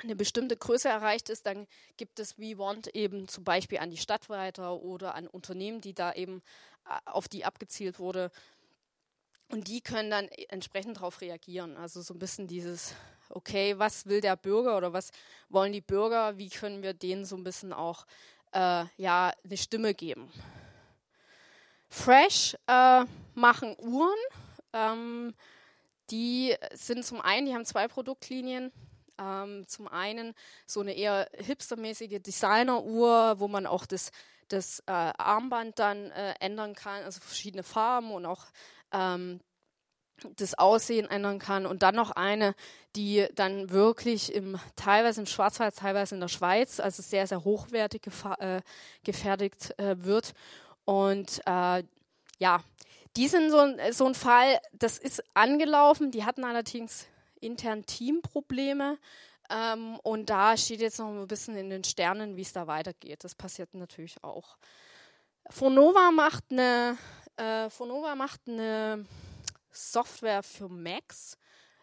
eine bestimmte Größe erreicht ist, dann gibt es We Want eben zum Beispiel an die Stadt weiter oder an Unternehmen, die da eben äh, auf die abgezielt wurde. Und die können dann entsprechend darauf reagieren. Also so ein bisschen dieses, okay, was will der Bürger oder was wollen die Bürger, wie können wir denen so ein bisschen auch äh, ja, eine Stimme geben. Fresh äh, machen Uhren. Ähm, die sind zum einen, die haben zwei Produktlinien. Ähm, zum einen so eine eher hipstermäßige Designeruhr, wo man auch das, das äh, Armband dann äh, ändern kann, also verschiedene Farben und auch ähm, das Aussehen ändern kann und dann noch eine, die dann wirklich im teilweise im Schwarzwald, teilweise in der Schweiz, also sehr sehr hochwertig äh, gefertigt äh, wird und äh, ja, die sind so, so ein Fall, das ist angelaufen, die hatten allerdings intern Teamprobleme ähm, und da steht jetzt noch ein bisschen in den Sternen, wie es da weitergeht. Das passiert natürlich auch. Fonova macht eine, äh, Fonova macht eine Software für Macs,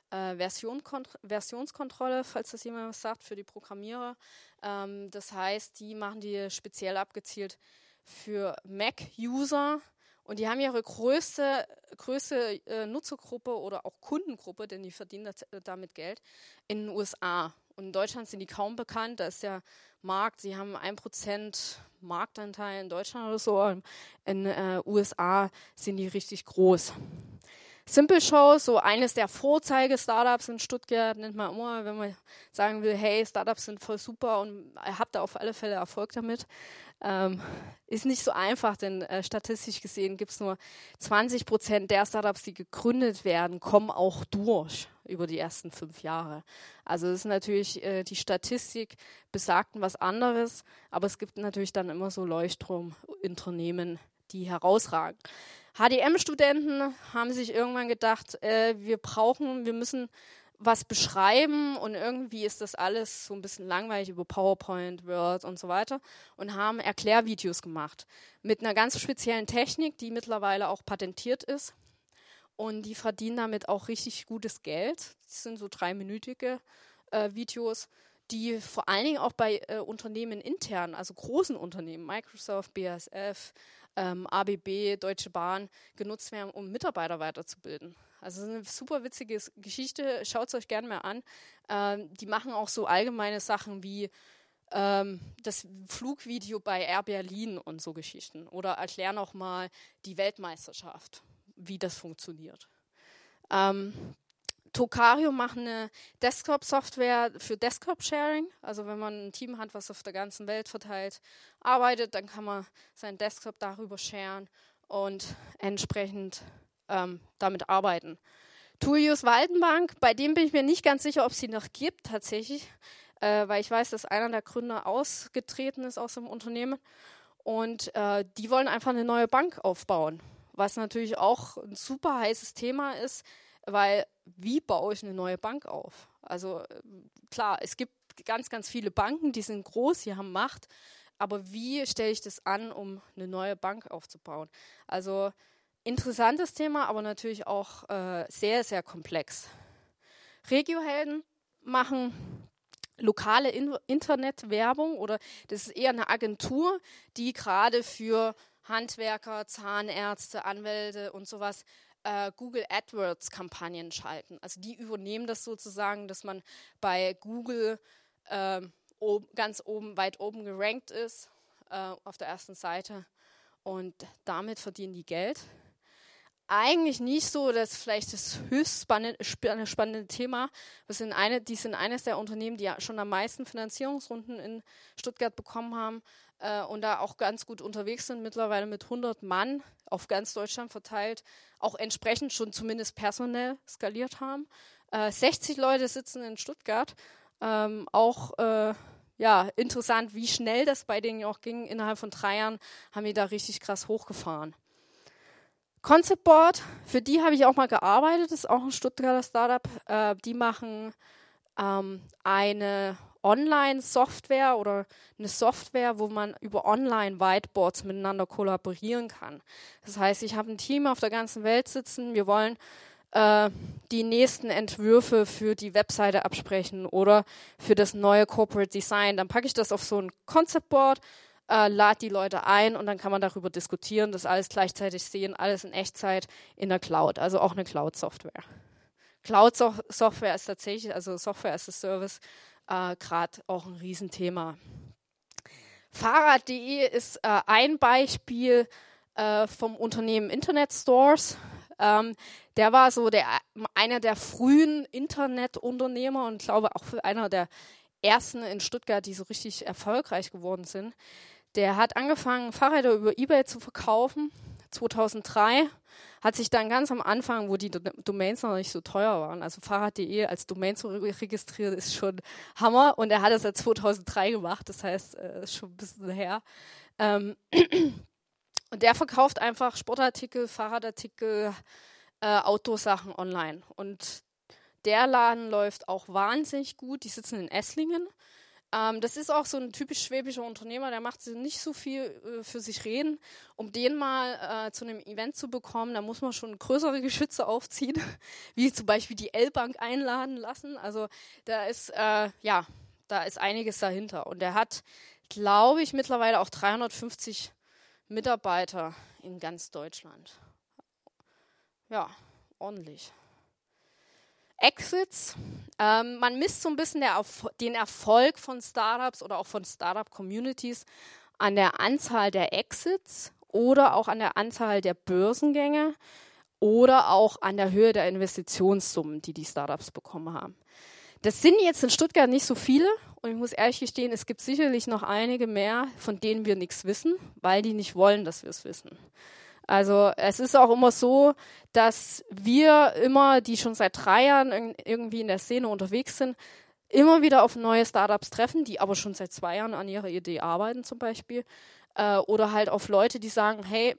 äh, Versionskontrolle, falls das jemand was sagt, für die Programmierer. Ähm, das heißt, die machen die speziell abgezielt für Mac-User. Und die haben ihre größte, größte äh, Nutzergruppe oder auch Kundengruppe, denn die verdienen das, äh, damit Geld, in den USA. Und in Deutschland sind die kaum bekannt. Da ist der Markt, sie haben ein Prozent Marktanteil in Deutschland oder so. In den äh, USA sind die richtig groß. Simple Show, so eines der Vorzeige-Startups in Stuttgart, nennt man immer, wenn man sagen will, hey, Startups sind voll super und habt da auf alle Fälle Erfolg damit. Ähm, ist nicht so einfach, denn äh, statistisch gesehen gibt es nur 20 Prozent der Startups, die gegründet werden, kommen auch durch über die ersten fünf Jahre. Also es ist natürlich, äh, die Statistik besagt was anderes, aber es gibt natürlich dann immer so Leuchtturmunternehmen, die herausragen. HDM-Studenten haben sich irgendwann gedacht, äh, wir brauchen, wir müssen was beschreiben und irgendwie ist das alles so ein bisschen langweilig über PowerPoint, Word und so weiter und haben Erklärvideos gemacht mit einer ganz speziellen Technik, die mittlerweile auch patentiert ist und die verdienen damit auch richtig gutes Geld. Das sind so dreiminütige äh, Videos, die vor allen Dingen auch bei äh, Unternehmen intern, also großen Unternehmen, Microsoft, BASF, ähm, ABB, Deutsche Bahn genutzt werden, um Mitarbeiter weiterzubilden. Also eine super witzige Geschichte, schaut es euch gerne mal an. Ähm, die machen auch so allgemeine Sachen wie ähm, das Flugvideo bei Air Berlin und so Geschichten. Oder erklären auch mal die Weltmeisterschaft, wie das funktioniert. Ähm, Tokario macht eine Desktop-Software für Desktop-Sharing. Also wenn man ein Team hat, was auf der ganzen Welt verteilt arbeitet, dann kann man seinen Desktop darüber sharen und entsprechend ähm, damit arbeiten. Julius Waldenbank, bei dem bin ich mir nicht ganz sicher, ob es sie noch gibt tatsächlich, äh, weil ich weiß, dass einer der Gründer ausgetreten ist aus dem Unternehmen und äh, die wollen einfach eine neue Bank aufbauen, was natürlich auch ein super heißes Thema ist, weil wie baue ich eine neue Bank auf? Also äh, klar, es gibt ganz, ganz viele Banken, die sind groß, die haben Macht, aber wie stelle ich das an, um eine neue Bank aufzubauen? Also interessantes Thema, aber natürlich auch äh, sehr, sehr komplex. Regiohelden machen lokale In Internetwerbung oder das ist eher eine Agentur, die gerade für Handwerker, Zahnärzte, Anwälte und sowas äh, Google AdWords Kampagnen schalten. Also die übernehmen das sozusagen, dass man bei Google äh, ob, ganz oben, weit oben gerankt ist äh, auf der ersten Seite und damit verdienen die Geld. Eigentlich nicht so, das vielleicht das höchst spannende, spannende Thema. Wir sind eine, die sind eines der Unternehmen, die ja schon am meisten Finanzierungsrunden in Stuttgart bekommen haben äh, und da auch ganz gut unterwegs sind, mittlerweile mit 100 Mann auf ganz Deutschland verteilt, auch entsprechend schon zumindest personell skaliert haben. Äh, 60 Leute sitzen in Stuttgart. Ähm, auch äh, ja, interessant, wie schnell das bei denen auch ging. Innerhalb von drei Jahren haben wir da richtig krass hochgefahren. Concept Board, für die habe ich auch mal gearbeitet, das ist auch ein Stuttgarter Startup. Äh, die machen ähm, eine Online-Software oder eine Software, wo man über Online-Whiteboards miteinander kollaborieren kann. Das heißt, ich habe ein Team auf der ganzen Welt sitzen, wir wollen äh, die nächsten Entwürfe für die Webseite absprechen oder für das neue Corporate Design. Dann packe ich das auf so ein Concept Board, äh, lade die Leute ein und dann kann man darüber diskutieren, das alles gleichzeitig sehen, alles in Echtzeit in der Cloud, also auch eine Cloud-Software. Cloud-Software ist tatsächlich, also Software as a Service, äh, gerade auch ein Riesenthema. Fahrrad.de ist äh, ein Beispiel äh, vom Unternehmen Internet Stores. Ähm, der war so der, einer der frühen Internetunternehmer und glaube auch einer der ersten in Stuttgart, die so richtig erfolgreich geworden sind. Der hat angefangen, Fahrräder über Ebay zu verkaufen, 2003. Hat sich dann ganz am Anfang, wo die Domains noch nicht so teuer waren, also Fahrrad.de als Domain zu registrieren, ist schon Hammer. Und er hat es seit 2003 gemacht, das heißt, äh, ist schon ein bisschen her. Ähm und der verkauft einfach Sportartikel, Fahrradartikel, äh, Outdoor-Sachen online. Und der Laden läuft auch wahnsinnig gut. Die sitzen in Esslingen. Ähm, das ist auch so ein typisch schwäbischer Unternehmer, der macht nicht so viel äh, für sich reden. Um den mal äh, zu einem Event zu bekommen, da muss man schon größere Geschütze aufziehen, wie zum Beispiel die L-Bank einladen lassen. Also da ist, äh, ja, da ist einiges dahinter. Und er hat, glaube ich, mittlerweile auch 350 Mitarbeiter in ganz Deutschland. Ja, ordentlich. Exits. Ähm, man misst so ein bisschen der, den Erfolg von Startups oder auch von Startup-Communities an der Anzahl der Exits oder auch an der Anzahl der Börsengänge oder auch an der Höhe der Investitionssummen, die die Startups bekommen haben. Das sind jetzt in Stuttgart nicht so viele und ich muss ehrlich gestehen, es gibt sicherlich noch einige mehr, von denen wir nichts wissen, weil die nicht wollen, dass wir es wissen. Also es ist auch immer so, dass wir immer, die schon seit drei Jahren irgendwie in der Szene unterwegs sind, immer wieder auf neue Startups treffen, die aber schon seit zwei Jahren an ihrer Idee arbeiten zum Beispiel. Äh, oder halt auf Leute, die sagen, hey,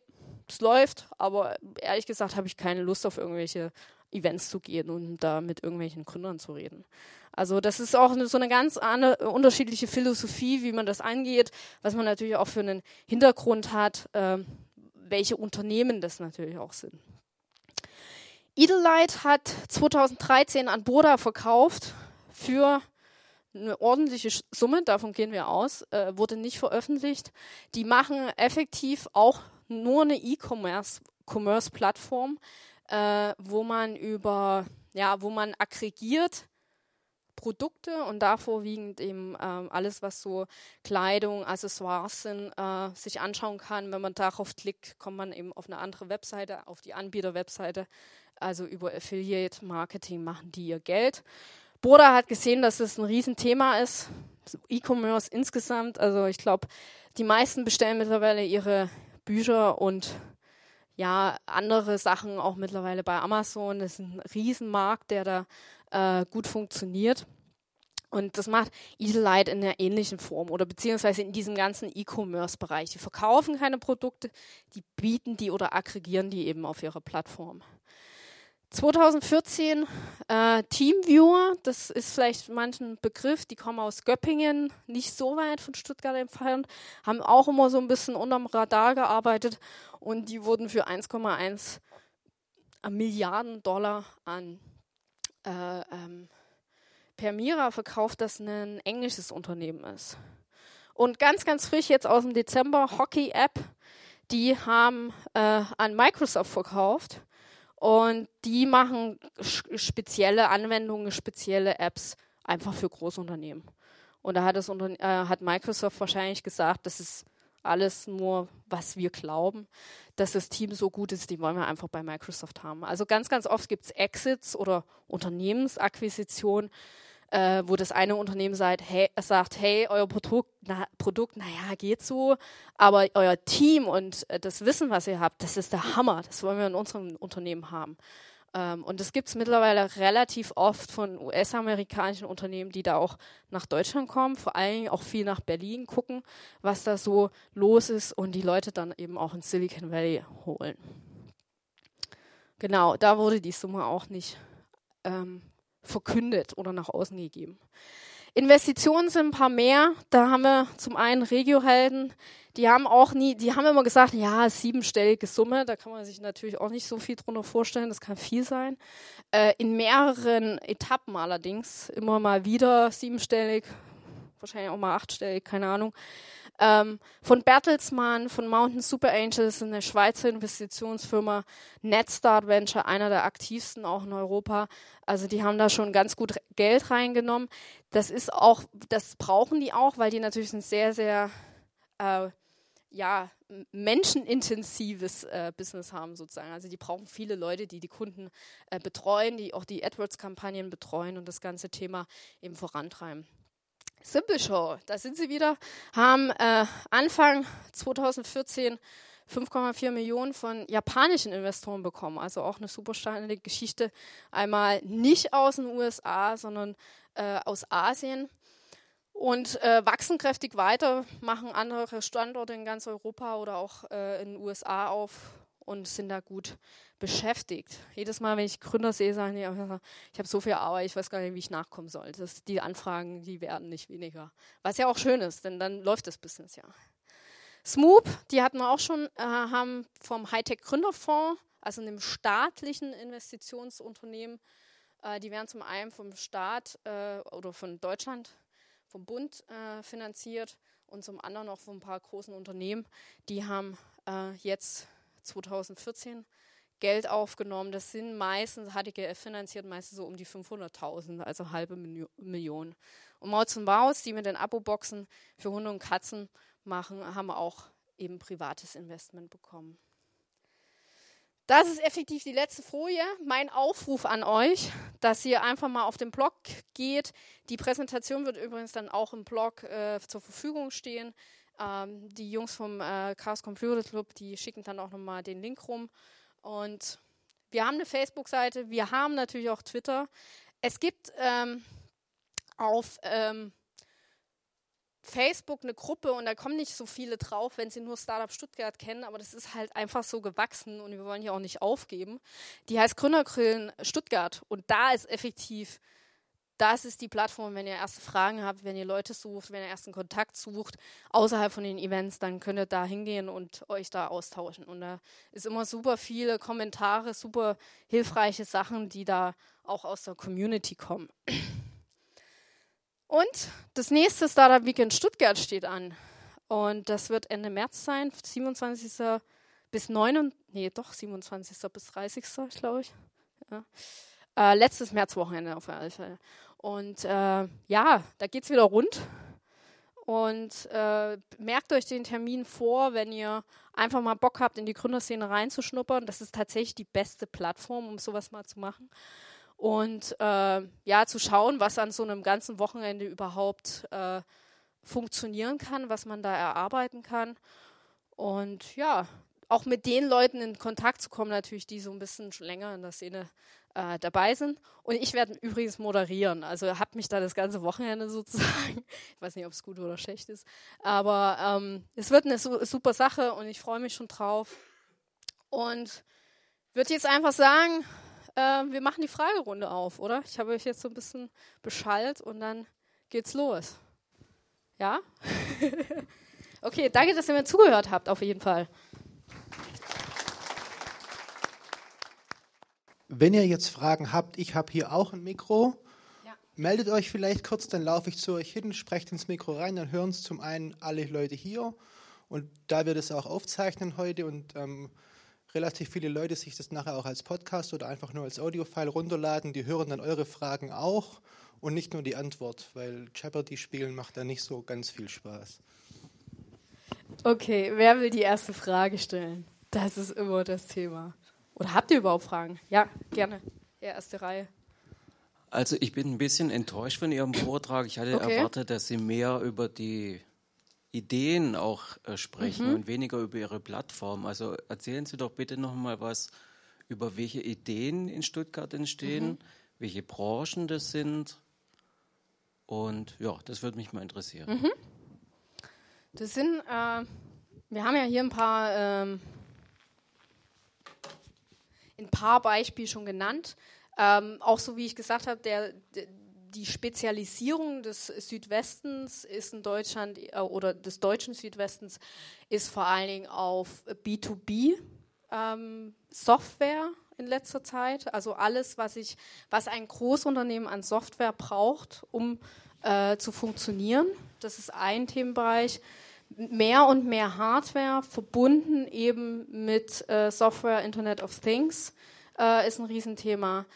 es läuft, aber ehrlich gesagt habe ich keine Lust auf irgendwelche Events zu gehen und da mit irgendwelchen Gründern zu reden. Also das ist auch so eine ganz andere, unterschiedliche Philosophie, wie man das angeht, was man natürlich auch für einen Hintergrund hat. Äh, welche Unternehmen das natürlich auch sind. Edellight hat 2013 an Boda verkauft für eine ordentliche Summe, davon gehen wir aus, äh, wurde nicht veröffentlicht. Die machen effektiv auch nur eine E-Commerce-Plattform, äh, wo man über, ja, wo man aggregiert Produkte und da vorwiegend eben ähm, alles, was so Kleidung, Accessoires sind, äh, sich anschauen kann. Wenn man darauf klickt, kommt man eben auf eine andere Webseite, auf die Anbieterwebseite. Also über Affiliate Marketing machen die ihr Geld. Boda hat gesehen, dass es ein Riesenthema ist. E-Commerce insgesamt. Also ich glaube, die meisten bestellen mittlerweile ihre Bücher und ja, andere Sachen auch mittlerweile bei Amazon. Das ist ein Riesenmarkt, der da äh, gut funktioniert. Und das macht Easelite in einer ähnlichen Form oder beziehungsweise in diesem ganzen E-Commerce-Bereich. Die verkaufen keine Produkte, die bieten die oder aggregieren die eben auf ihrer Plattform. 2014 äh, Teamviewer, das ist vielleicht manchen Begriff, die kommen aus Göppingen, nicht so weit von Stuttgart entfernt, haben auch immer so ein bisschen unterm Radar gearbeitet und die wurden für 1,1 Milliarden Dollar an äh, ähm, Permira verkauft, das ein englisches Unternehmen ist. Und ganz, ganz frisch jetzt aus dem Dezember Hockey App, die haben äh, an Microsoft verkauft und die machen spezielle Anwendungen, spezielle Apps einfach für Großunternehmen. Und da hat, das äh, hat Microsoft wahrscheinlich gesagt, das ist alles nur, was wir glauben, dass das Team so gut ist, die wollen wir einfach bei Microsoft haben. Also ganz, ganz oft gibt es Exits oder Unternehmensakquisitionen, äh, wo das eine Unternehmen sagt, hey, sagt, hey euer Produkt, na, Produkt, naja, geht so, aber euer Team und äh, das Wissen, was ihr habt, das ist der Hammer, das wollen wir in unserem Unternehmen haben. Ähm, und das gibt es mittlerweile relativ oft von US-amerikanischen Unternehmen, die da auch nach Deutschland kommen, vor allem auch viel nach Berlin gucken, was da so los ist und die Leute dann eben auch in Silicon Valley holen. Genau, da wurde die Summe auch nicht ähm, verkündet oder nach außen gegeben. Investitionen sind ein paar mehr. Da haben wir zum einen Regiohelden, die haben auch nie, die haben immer gesagt, ja, siebenstellige Summe, da kann man sich natürlich auch nicht so viel drunter vorstellen, das kann viel sein. Äh, in mehreren Etappen allerdings, immer mal wieder siebenstellig, wahrscheinlich auch mal achtstellig, keine Ahnung. Ähm, von Bertelsmann, von Mountain Super Angels, eine Schweizer Investitionsfirma, Netstart Venture, einer der aktivsten auch in Europa. Also die haben da schon ganz gut Geld reingenommen. Das ist auch, das brauchen die auch, weil die natürlich ein sehr, sehr äh, ja, menschenintensives äh, Business haben sozusagen. Also die brauchen viele Leute, die die Kunden äh, betreuen, die auch die AdWords-Kampagnen betreuen und das ganze Thema eben vorantreiben. Simple Show, da sind sie wieder, haben äh, Anfang 2014 5,4 Millionen von japanischen Investoren bekommen. Also auch eine super spannende Geschichte. Einmal nicht aus den USA, sondern äh, aus Asien und äh, wachsen kräftig weiter, machen andere Standorte in ganz Europa oder auch äh, in den USA auf und sind da gut beschäftigt. Jedes Mal, wenn ich Gründer sehe, sagen die, ich habe so viel Arbeit, ich weiß gar nicht, wie ich nachkommen soll. Das, die Anfragen, die werden nicht weniger. Was ja auch schön ist, denn dann läuft das Business ja. Smoop, die hatten wir auch schon, äh, haben vom Hightech Gründerfonds, also einem staatlichen Investitionsunternehmen, äh, die werden zum einen vom Staat äh, oder von Deutschland vom Bund äh, finanziert und zum anderen auch von ein paar großen Unternehmen. Die haben äh, jetzt 2014 Geld aufgenommen. Das sind meistens, HDGF finanziert meistens so um die 500.000, also halbe Million. Und Maus und Maus, die mit den Abo-Boxen für Hunde und Katzen machen, haben auch eben privates Investment bekommen. Das ist effektiv die letzte Folie. Mein Aufruf an euch, dass ihr einfach mal auf den Blog geht. Die Präsentation wird übrigens dann auch im Blog äh, zur Verfügung stehen. Ähm, die Jungs vom äh, Chaos Computer Club, die schicken dann auch nochmal den Link rum. Und wir haben eine Facebook-Seite, wir haben natürlich auch Twitter. Es gibt ähm, auf ähm, Facebook eine Gruppe und da kommen nicht so viele drauf, wenn sie nur Startup Stuttgart kennen, aber das ist halt einfach so gewachsen und wir wollen hier auch nicht aufgeben. Die heißt Gründergrillen Stuttgart und da ist effektiv, das ist die Plattform, wenn ihr erste Fragen habt, wenn ihr Leute sucht, wenn ihr ersten Kontakt sucht, außerhalb von den Events, dann könnt ihr da hingehen und euch da austauschen. Und da ist immer super viele Kommentare, super hilfreiche Sachen, die da auch aus der Community kommen. Und das nächste Startup Weekend Stuttgart steht an. Und das wird Ende März sein, 27. bis 9. Nee, doch 27. bis 30. glaube ich. Ja. Äh, letztes Märzwochenende auf jeden Fall. Und äh, ja, da geht es wieder rund. Und äh, merkt euch den Termin vor, wenn ihr einfach mal Bock habt, in die Gründerszene reinzuschnuppern. Das ist tatsächlich die beste Plattform, um sowas mal zu machen und äh, ja, zu schauen, was an so einem ganzen Wochenende überhaupt äh, funktionieren kann, was man da erarbeiten kann. Und ja, auch mit den Leuten in Kontakt zu kommen, natürlich, die so ein bisschen schon länger in der Szene äh, dabei sind. Und ich werde übrigens moderieren. Also habt mich da das ganze Wochenende sozusagen. Ich weiß nicht, ob es gut oder schlecht ist. Aber ähm, es wird eine su super Sache und ich freue mich schon drauf. Und würde jetzt einfach sagen, äh, wir machen die Fragerunde auf, oder? Ich habe euch jetzt so ein bisschen beschallt und dann geht's los. Ja? okay, danke, dass ihr mir zugehört habt, auf jeden Fall. Wenn ihr jetzt Fragen habt, ich habe hier auch ein Mikro. Ja. Meldet euch vielleicht kurz, dann laufe ich zu euch hin, sprecht ins Mikro rein, dann hören es zum einen alle Leute hier. Und da wir das auch aufzeichnen heute und ähm, relativ viele Leute sich das nachher auch als Podcast oder einfach nur als Audiofile runterladen. Die hören dann eure Fragen auch und nicht nur die Antwort, weil Jeopardy spielen macht da nicht so ganz viel Spaß. Okay, wer will die erste Frage stellen? Das ist immer das Thema. Oder habt ihr überhaupt Fragen? Ja, gerne. Ja, erste Reihe. Also ich bin ein bisschen enttäuscht von Ihrem Vortrag. Ich hatte okay. erwartet, dass Sie mehr über die Ideen auch äh, sprechen mhm. und weniger über Ihre Plattform. Also erzählen Sie doch bitte noch mal was über welche Ideen in Stuttgart entstehen, mhm. welche Branchen das sind. Und ja, das würde mich mal interessieren. Mhm. Das sind, äh, wir haben ja hier ein paar, ähm, ein paar Beispiele schon genannt. Ähm, auch so wie ich gesagt habe, der, der die Spezialisierung des Südwestens ist in Deutschland äh, oder des deutschen Südwestens ist vor allen Dingen auf B2B ähm, Software in letzter Zeit. Also alles, was ich, was ein Großunternehmen an Software braucht, um äh, zu funktionieren. Das ist ein Themenbereich. Mehr und mehr Hardware verbunden eben mit äh, Software Internet of Things äh, ist ein Riesenthema.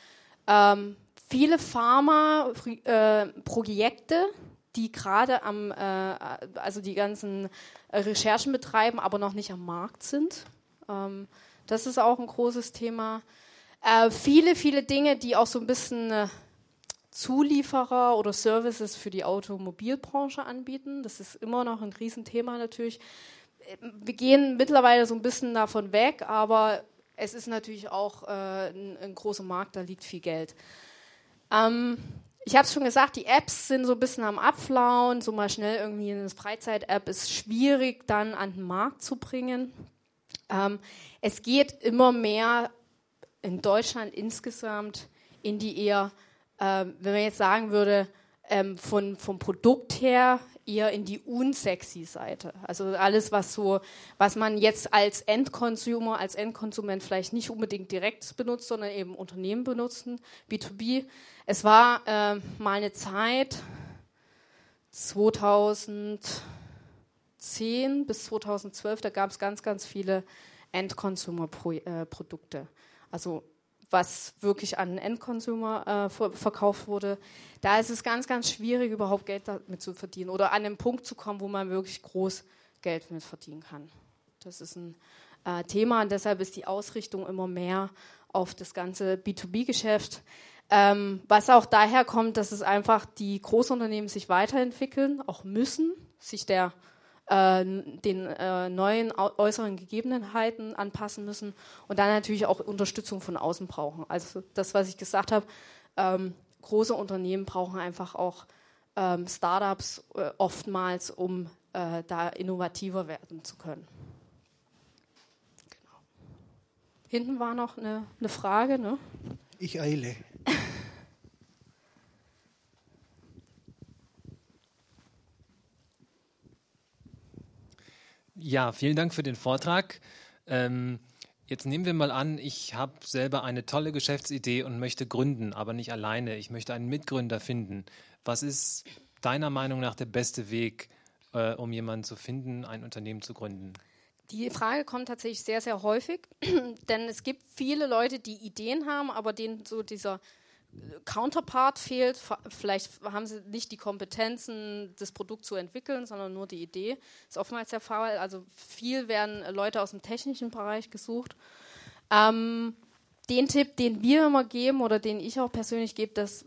Ähm, viele Pharma-Projekte, äh, die gerade am, äh, also die ganzen Recherchen betreiben, aber noch nicht am Markt sind. Ähm, das ist auch ein großes Thema. Äh, viele, viele Dinge, die auch so ein bisschen äh, Zulieferer oder Services für die Automobilbranche anbieten. Das ist immer noch ein Riesenthema natürlich. Wir gehen mittlerweile so ein bisschen davon weg, aber es ist natürlich auch äh, ein, ein, großer Markt, da liegt viel Geld. Ähm, ich habe es schon gesagt, die Apps sind so ein bisschen am Abflauen, so mal schnell irgendwie eine Freizeit-App ist schwierig dann an den Markt zu bringen. Ähm, es geht immer mehr in Deutschland insgesamt in die eher, äh, wenn man jetzt sagen würde, ähm, von, vom Produkt her eher in die unsexy Seite. Also alles, was so, was man jetzt als Endconsumer, als Endkonsument vielleicht nicht unbedingt direkt benutzt, sondern eben Unternehmen benutzen, B2B. Es war äh, mal eine Zeit, 2010 bis 2012, da gab es ganz, ganz viele Endconsumer-Produkte. Also was wirklich an Endconsumer äh, verkauft wurde. Da ist es ganz, ganz schwierig, überhaupt Geld damit zu verdienen oder an den Punkt zu kommen, wo man wirklich groß Geld mit verdienen kann. Das ist ein äh, Thema und deshalb ist die Ausrichtung immer mehr auf das ganze B2B-Geschäft. Ähm, was auch daher kommt, dass es einfach die Großunternehmen sich weiterentwickeln, auch müssen, sich der äh, den äh, neuen äußeren Gegebenheiten anpassen müssen und dann natürlich auch Unterstützung von außen brauchen. Also das, was ich gesagt habe, ähm, große Unternehmen brauchen einfach auch ähm, Startups äh, oftmals, um äh, da innovativer werden zu können. Genau. Hinten war noch eine, eine Frage. Ne? Ich eile. Ja, vielen Dank für den Vortrag. Ähm, jetzt nehmen wir mal an, ich habe selber eine tolle Geschäftsidee und möchte gründen, aber nicht alleine. Ich möchte einen Mitgründer finden. Was ist deiner Meinung nach der beste Weg, äh, um jemanden zu finden, ein Unternehmen zu gründen? Die Frage kommt tatsächlich sehr, sehr häufig, denn es gibt viele Leute, die Ideen haben, aber denen so dieser Counterpart fehlt. Vielleicht haben sie nicht die Kompetenzen, das Produkt zu entwickeln, sondern nur die Idee. Das ist oftmals der Fall. Also viel werden Leute aus dem technischen Bereich gesucht. Ähm, den Tipp, den wir immer geben oder den ich auch persönlich gebe, dass,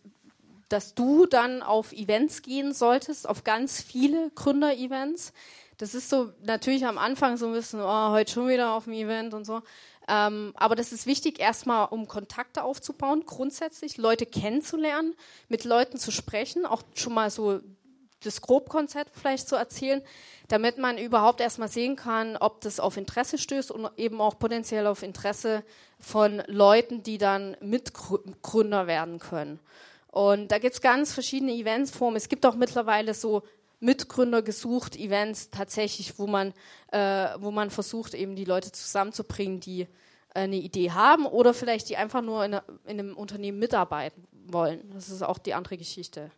dass du dann auf Events gehen solltest, auf ganz viele Gründer-Events. Das ist so natürlich am Anfang so ein bisschen, oh, heute schon wieder auf dem Event und so. Ähm, aber das ist wichtig, erstmal um Kontakte aufzubauen, grundsätzlich Leute kennenzulernen, mit Leuten zu sprechen, auch schon mal so das Grobkonzept vielleicht zu erzählen, damit man überhaupt erstmal sehen kann, ob das auf Interesse stößt und eben auch potenziell auf Interesse von Leuten, die dann Mitgründer werden können. Und da gibt es ganz verschiedene Eventsformen. Es gibt auch mittlerweile so Mitgründer gesucht, Events tatsächlich, wo man, äh, wo man versucht, eben die Leute zusammenzubringen, die äh, eine Idee haben oder vielleicht die einfach nur in, in, einem Unternehmen mitarbeiten wollen. Das ist auch die andere Geschichte.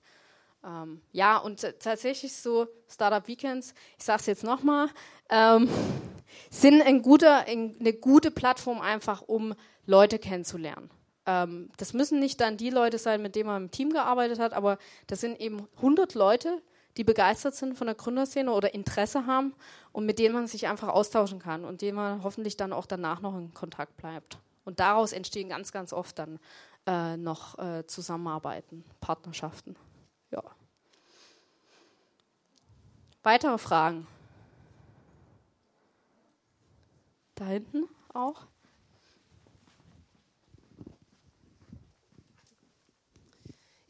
Ähm, ja, und tatsächlich so Startup Weekends, ich sage es jetzt nochmal, ähm, sind ein guter, ein, eine gute Plattform einfach, um Leute kennenzulernen. Ähm, das müssen nicht dann die Leute sein, mit denen man im Team gearbeitet hat, aber das sind eben 100 Leute, die begeistert sind von der Gründerszene oder Interesse haben und mit denen man sich einfach austauschen kann und denen man hoffentlich dann auch danach noch in Kontakt bleibt. Und daraus entstehen ganz, ganz oft dann äh, noch äh, Zusammenarbeiten, Partnerschaften. Ja. Weitere Fragen? Da hinten auch?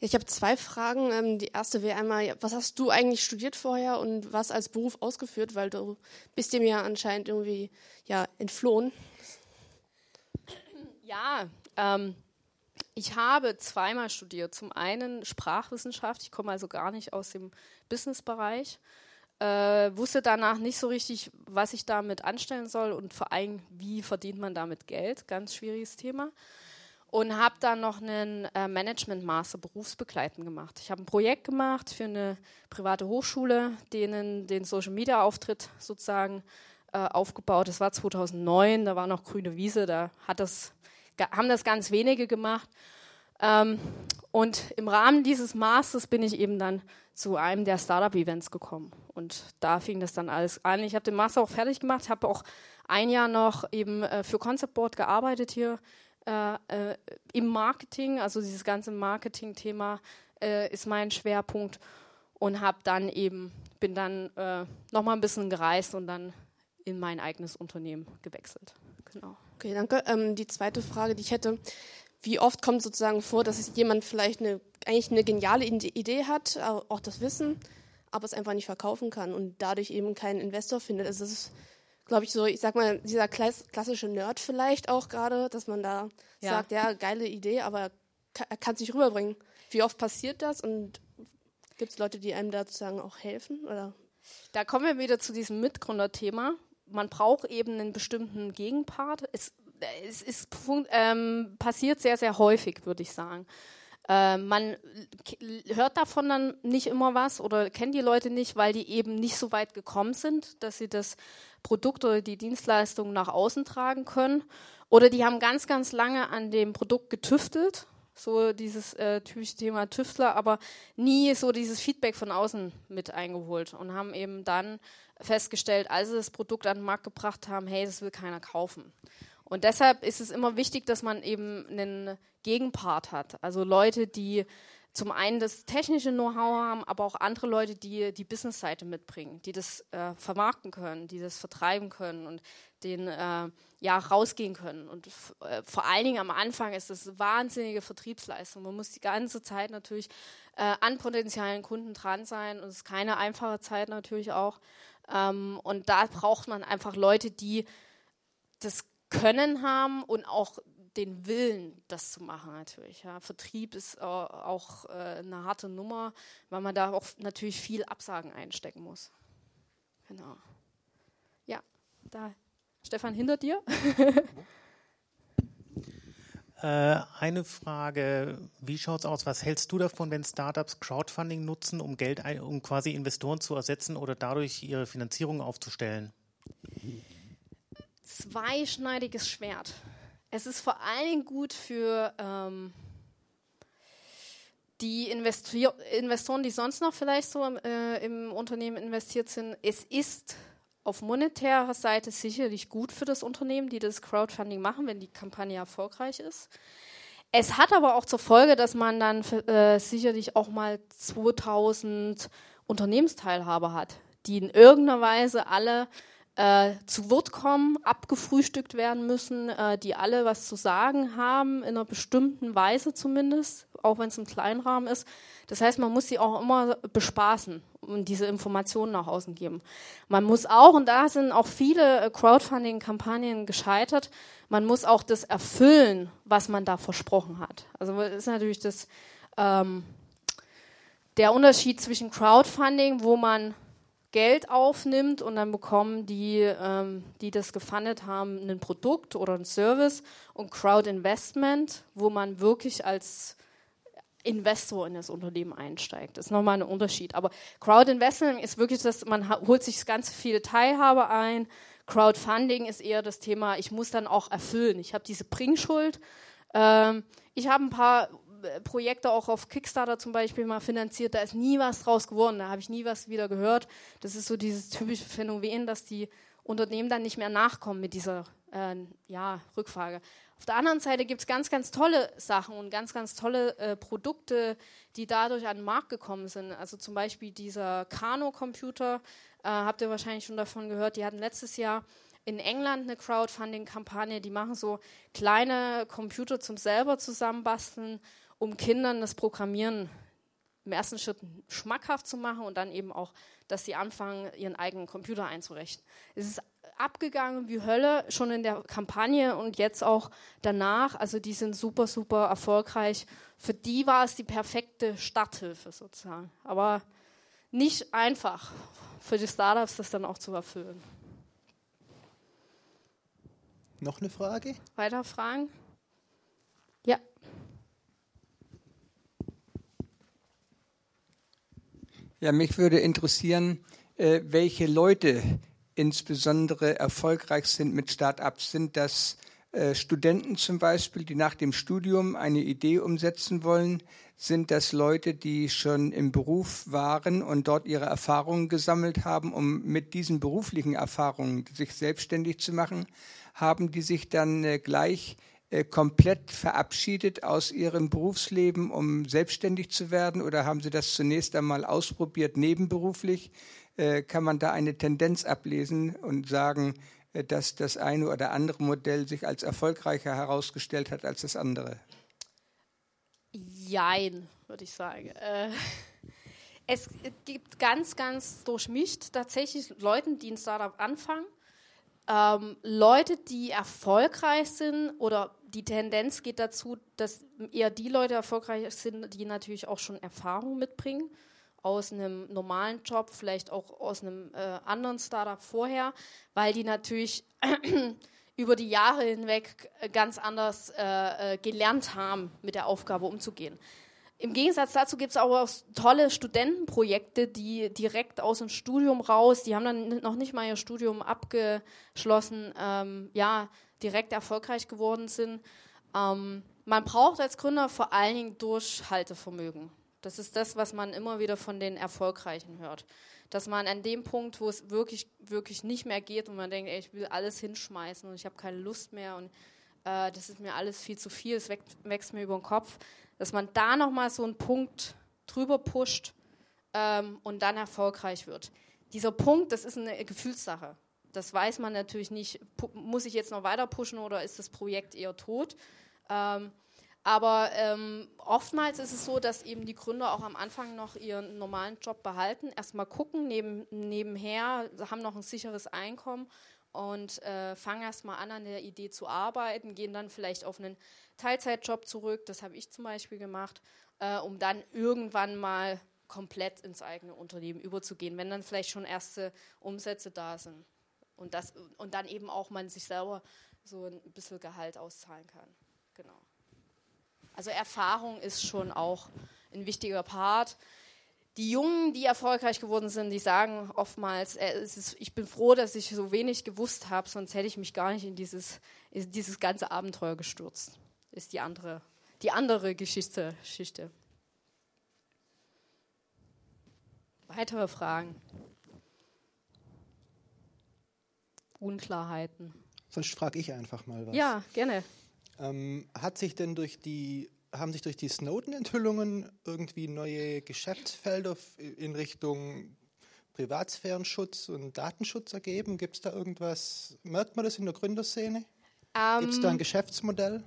Ich habe zwei Fragen. Ähm, die erste wäre einmal, was hast du eigentlich studiert vorher und was als Beruf ausgeführt, weil du bist dem ja anscheinend irgendwie ja, entflohen. Ja, ähm, ich habe zweimal studiert. Zum einen Sprachwissenschaft, ich komme also gar nicht aus dem Businessbereich. Äh, wusste danach nicht so richtig, was ich damit anstellen soll und vor allem, wie verdient man damit Geld. Ganz schwieriges Thema. Und habe dann noch einen äh, Management-Master berufsbegleitend gemacht. Ich habe ein Projekt gemacht für eine private Hochschule, denen den Social-Media-Auftritt sozusagen äh, aufgebaut. Das war 2009, da war noch grüne Wiese, da das, haben das ganz wenige gemacht. Ähm, und im Rahmen dieses Masters bin ich eben dann zu einem der Startup-Events gekommen. Und da fing das dann alles an. Ich habe den Master auch fertig gemacht, habe auch ein Jahr noch eben äh, für Concept Board gearbeitet hier äh, äh, im Marketing. Also dieses ganze Marketing-Thema äh, ist mein Schwerpunkt. Und habe dann eben, bin dann äh, nochmal ein bisschen gereist und dann in mein eigenes Unternehmen gewechselt. Genau. Okay, danke. Ähm, die zweite Frage, die ich hätte, wie oft kommt sozusagen vor, dass jemand vielleicht eine, eigentlich eine geniale Idee hat, auch das Wissen, aber es einfach nicht verkaufen kann und dadurch eben keinen Investor findet. Also das ist, glaube ich, so, ich sag mal, dieser klassische Nerd vielleicht auch gerade, dass man da ja. sagt, ja, geile Idee, aber er kann es nicht rüberbringen. Wie oft passiert das und gibt es Leute, die einem da sozusagen auch helfen? Oder? Da kommen wir wieder zu diesem Mitgründerthema. Man braucht eben einen bestimmten Gegenpart. Es, es ist, ähm, passiert sehr, sehr häufig, würde ich sagen. Äh, man hört davon dann nicht immer was oder kennt die Leute nicht, weil die eben nicht so weit gekommen sind, dass sie das Produkt oder die Dienstleistung nach außen tragen können. Oder die haben ganz, ganz lange an dem Produkt getüftelt, so dieses äh, typische Thema Tüftler, aber nie so dieses Feedback von außen mit eingeholt und haben eben dann festgestellt, als sie das Produkt an den Markt gebracht haben, hey, das will keiner kaufen. Und deshalb ist es immer wichtig, dass man eben einen Gegenpart hat. Also Leute, die zum einen das technische Know-how haben, aber auch andere Leute, die die Business-Seite mitbringen, die das äh, vermarkten können, die das vertreiben können und den äh, ja rausgehen können. Und äh, vor allen Dingen am Anfang ist das wahnsinnige Vertriebsleistung. Man muss die ganze Zeit natürlich äh, an potenziellen Kunden dran sein und es ist keine einfache Zeit natürlich auch. Ähm, und da braucht man einfach Leute, die das können haben und auch den Willen, das zu machen natürlich. Ja. Vertrieb ist äh, auch äh, eine harte Nummer, weil man da auch natürlich viel Absagen einstecken muss. Genau. Ja, da. Stefan, hinter dir. Äh, eine Frage, wie schaut es aus? Was hältst du davon, wenn Startups Crowdfunding nutzen, um Geld, um quasi Investoren zu ersetzen oder dadurch ihre Finanzierung aufzustellen? zweischneidiges Schwert. Es ist vor allen Dingen gut für ähm, die Investor Investoren, die sonst noch vielleicht so äh, im Unternehmen investiert sind. Es ist auf monetärer Seite sicherlich gut für das Unternehmen, die das Crowdfunding machen, wenn die Kampagne erfolgreich ist. Es hat aber auch zur Folge, dass man dann äh, sicherlich auch mal 2000 Unternehmensteilhaber hat, die in irgendeiner Weise alle äh, zu Wort kommen, abgefrühstückt werden müssen, äh, die alle was zu sagen haben, in einer bestimmten Weise zumindest, auch wenn es im kleinen Rahmen ist. Das heißt, man muss sie auch immer bespaßen und diese Informationen nach außen geben. Man muss auch, und da sind auch viele äh, Crowdfunding-Kampagnen gescheitert, man muss auch das erfüllen, was man da versprochen hat. Also ist natürlich das, ähm, der Unterschied zwischen Crowdfunding, wo man Geld aufnimmt und dann bekommen die, ähm, die das gefundet haben, ein Produkt oder ein Service und Crowd Investment, wo man wirklich als Investor in das Unternehmen einsteigt. Das ist nochmal ein Unterschied. Aber Crowd Investment ist wirklich das, man holt sich ganz viele Teilhabe ein. Crowdfunding ist eher das Thema, ich muss dann auch erfüllen. Ich habe diese Bringschuld. Ähm, ich habe ein paar Projekte auch auf Kickstarter zum Beispiel mal finanziert, da ist nie was draus geworden, da habe ich nie was wieder gehört. Das ist so dieses typische Phänomen, dass die Unternehmen dann nicht mehr nachkommen mit dieser äh, ja, Rückfrage. Auf der anderen Seite gibt es ganz, ganz tolle Sachen und ganz, ganz tolle äh, Produkte, die dadurch an den Markt gekommen sind. Also zum Beispiel dieser Kano-Computer, äh, habt ihr wahrscheinlich schon davon gehört, die hatten letztes Jahr in England eine Crowdfunding-Kampagne, die machen so kleine Computer zum selber zusammenbasteln um Kindern das Programmieren im ersten Schritt schmackhaft zu machen und dann eben auch, dass sie anfangen, ihren eigenen Computer einzurichten. Es ist abgegangen wie Hölle, schon in der Kampagne und jetzt auch danach. Also die sind super, super erfolgreich. Für die war es die perfekte Starthilfe sozusagen. Aber nicht einfach für die Startups, das dann auch zu erfüllen. Noch eine Frage? Weiter Fragen? Ja. Ja, mich würde interessieren, äh, welche Leute insbesondere erfolgreich sind mit Start-ups. Sind das äh, Studenten zum Beispiel, die nach dem Studium eine Idee umsetzen wollen? Sind das Leute, die schon im Beruf waren und dort ihre Erfahrungen gesammelt haben, um mit diesen beruflichen Erfahrungen sich selbstständig zu machen? Haben die sich dann äh, gleich komplett verabschiedet aus ihrem Berufsleben, um selbstständig zu werden? Oder haben Sie das zunächst einmal ausprobiert nebenberuflich? Äh, kann man da eine Tendenz ablesen und sagen, äh, dass das eine oder andere Modell sich als erfolgreicher herausgestellt hat als das andere? Jein, würde ich sagen. Äh, es gibt ganz, ganz durchmischt tatsächlich Leute, die ein Startup anfangen ähm, Leute, die erfolgreich sind oder die Tendenz geht dazu, dass eher die Leute erfolgreich sind, die natürlich auch schon Erfahrung mitbringen aus einem normalen Job, vielleicht auch aus einem äh, anderen Startup vorher, weil die natürlich über die Jahre hinweg ganz anders äh, äh gelernt haben, mit der Aufgabe umzugehen. Im Gegensatz dazu gibt es aber auch tolle Studentenprojekte, die direkt aus dem Studium raus, die haben dann noch nicht mal ihr Studium abgeschlossen, ähm, ja, direkt erfolgreich geworden sind. Ähm, man braucht als Gründer vor allen Dingen Durchhaltevermögen. Das ist das, was man immer wieder von den Erfolgreichen hört. Dass man an dem Punkt, wo es wirklich, wirklich nicht mehr geht und man denkt, ey, ich will alles hinschmeißen und ich habe keine Lust mehr und äh, das ist mir alles viel zu viel, es wächst, wächst mir über den Kopf, dass man da nochmal so einen Punkt drüber pusht ähm, und dann erfolgreich wird. Dieser Punkt, das ist eine Gefühlssache. Das weiß man natürlich nicht. Muss ich jetzt noch weiter pushen oder ist das Projekt eher tot? Ähm, aber ähm, oftmals ist es so, dass eben die Gründer auch am Anfang noch ihren normalen Job behalten, erstmal gucken, neben, nebenher, haben noch ein sicheres Einkommen und äh, fangen erstmal an, an der Idee zu arbeiten, gehen dann vielleicht auf einen Teilzeitjob zurück, das habe ich zum Beispiel gemacht, äh, um dann irgendwann mal komplett ins eigene Unternehmen überzugehen, wenn dann vielleicht schon erste Umsätze da sind. Und, das, und dann eben auch man sich selber so ein bisschen Gehalt auszahlen kann. Genau. Also Erfahrung ist schon auch ein wichtiger Part. Die Jungen, die erfolgreich geworden sind, die sagen oftmals, äh, ist, ich bin froh, dass ich so wenig gewusst habe, sonst hätte ich mich gar nicht in dieses, in dieses ganze Abenteuer gestürzt ist die andere, die andere Geschichte. Geschichte. Weitere Fragen? Unklarheiten? Sonst frage ich einfach mal was. Ja, gerne. Ähm, hat sich denn durch die, haben sich durch die Snowden-Enthüllungen irgendwie neue Geschäftsfelder in Richtung Privatsphärenschutz und Datenschutz ergeben? Gibt es da irgendwas, merkt man das in der Gründerszene? Ähm, Gibt es da ein Geschäftsmodell?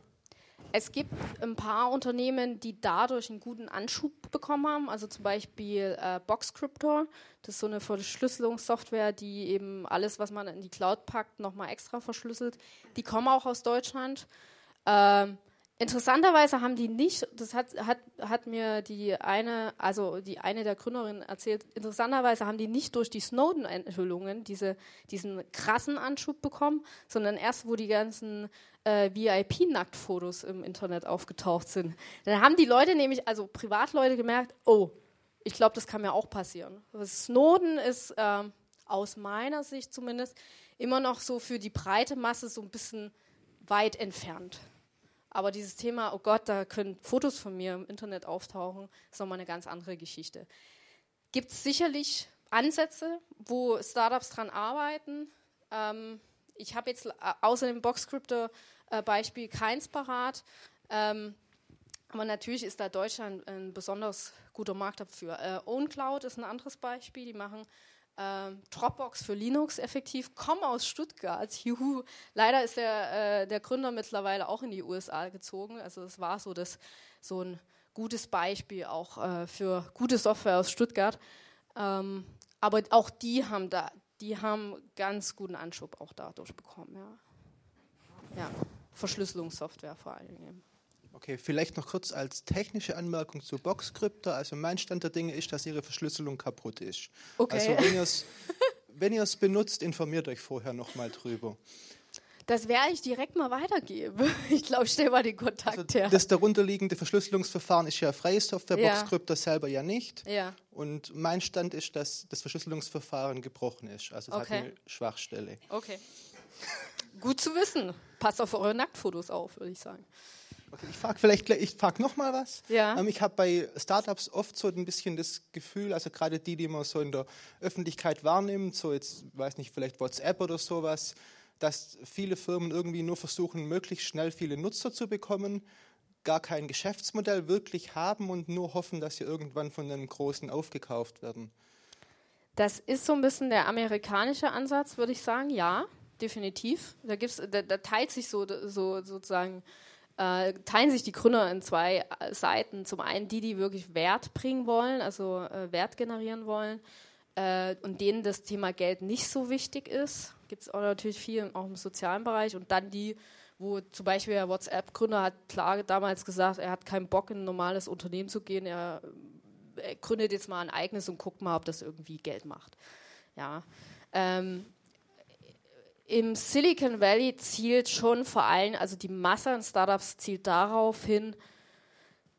Es gibt ein paar Unternehmen, die dadurch einen guten Anschub bekommen haben. Also zum Beispiel äh, Boxcryptor. Das ist so eine Verschlüsselungssoftware, die eben alles, was man in die Cloud packt, nochmal extra verschlüsselt. Die kommen auch aus Deutschland. Ähm, Interessanterweise haben die nicht, das hat, hat, hat mir die eine, also die eine der Gründerinnen erzählt, interessanterweise haben die nicht durch die Snowden-Enthüllungen diese, diesen krassen Anschub bekommen, sondern erst, wo die ganzen äh, VIP-Nacktfotos im Internet aufgetaucht sind. Dann haben die Leute nämlich, also Privatleute gemerkt, oh, ich glaube, das kann mir auch passieren. Snowden ist äh, aus meiner Sicht zumindest immer noch so für die breite Masse so ein bisschen weit entfernt. Aber dieses Thema, oh Gott, da können Fotos von mir im Internet auftauchen, ist nochmal eine ganz andere Geschichte. Gibt es sicherlich Ansätze, wo Startups dran arbeiten. Ähm, ich habe jetzt außer dem Boxcryptor-Beispiel äh, keins parat. Ähm, aber natürlich ist da Deutschland ein besonders guter Markt dafür. Äh, OwnCloud ist ein anderes Beispiel. Die machen ähm, Dropbox für Linux effektiv, komme aus Stuttgart. Juhu. Leider ist der, äh, der Gründer mittlerweile auch in die USA gezogen. Also es war so, das, so ein gutes Beispiel auch äh, für gute Software aus Stuttgart. Ähm, aber auch die haben da die haben ganz guten Anschub auch dadurch bekommen. Ja, ja. Verschlüsselungssoftware vor allen Dingen. Okay, vielleicht noch kurz als technische Anmerkung zu Boxcrypto. Also mein Stand der Dinge ist, dass ihre Verschlüsselung kaputt ist. Okay. Also wenn ihr es wenn benutzt, informiert euch vorher nochmal drüber. Das werde ich direkt mal weitergeben. Ich glaube, ich stelle mal den Kontakt also her. Das darunterliegende Verschlüsselungsverfahren ist ja freie Software, ja. Boxcrypto selber ja nicht. Ja. Und mein Stand ist, dass das Verschlüsselungsverfahren gebrochen ist. Also es okay. hat eine Schwachstelle. Okay. Gut zu wissen. Passt auf eure Nacktfotos auf, würde ich sagen. Ich frage vielleicht ich frage noch mal was. Ja. Ähm, ich habe bei Startups oft so ein bisschen das Gefühl, also gerade die, die man so in der Öffentlichkeit wahrnimmt, so jetzt weiß nicht vielleicht WhatsApp oder sowas, dass viele Firmen irgendwie nur versuchen, möglichst schnell viele Nutzer zu bekommen, gar kein Geschäftsmodell wirklich haben und nur hoffen, dass sie irgendwann von einem Großen aufgekauft werden. Das ist so ein bisschen der amerikanische Ansatz, würde ich sagen, ja, definitiv. Da, gibt's, da, da teilt sich so, so sozusagen äh, teilen sich die Gründer in zwei äh, Seiten. Zum einen die, die wirklich Wert bringen wollen, also äh, Wert generieren wollen äh, und denen das Thema Geld nicht so wichtig ist. Gibt es auch natürlich viel auch im sozialen Bereich. Und dann die, wo zum Beispiel der WhatsApp-Gründer hat klar damals gesagt, er hat keinen Bock in ein normales Unternehmen zu gehen. Er, er gründet jetzt mal ein eigenes und guckt mal, ob das irgendwie Geld macht. Ja. Ähm, im Silicon Valley zielt schon vor allem, also die Masse an Startups zielt darauf hin,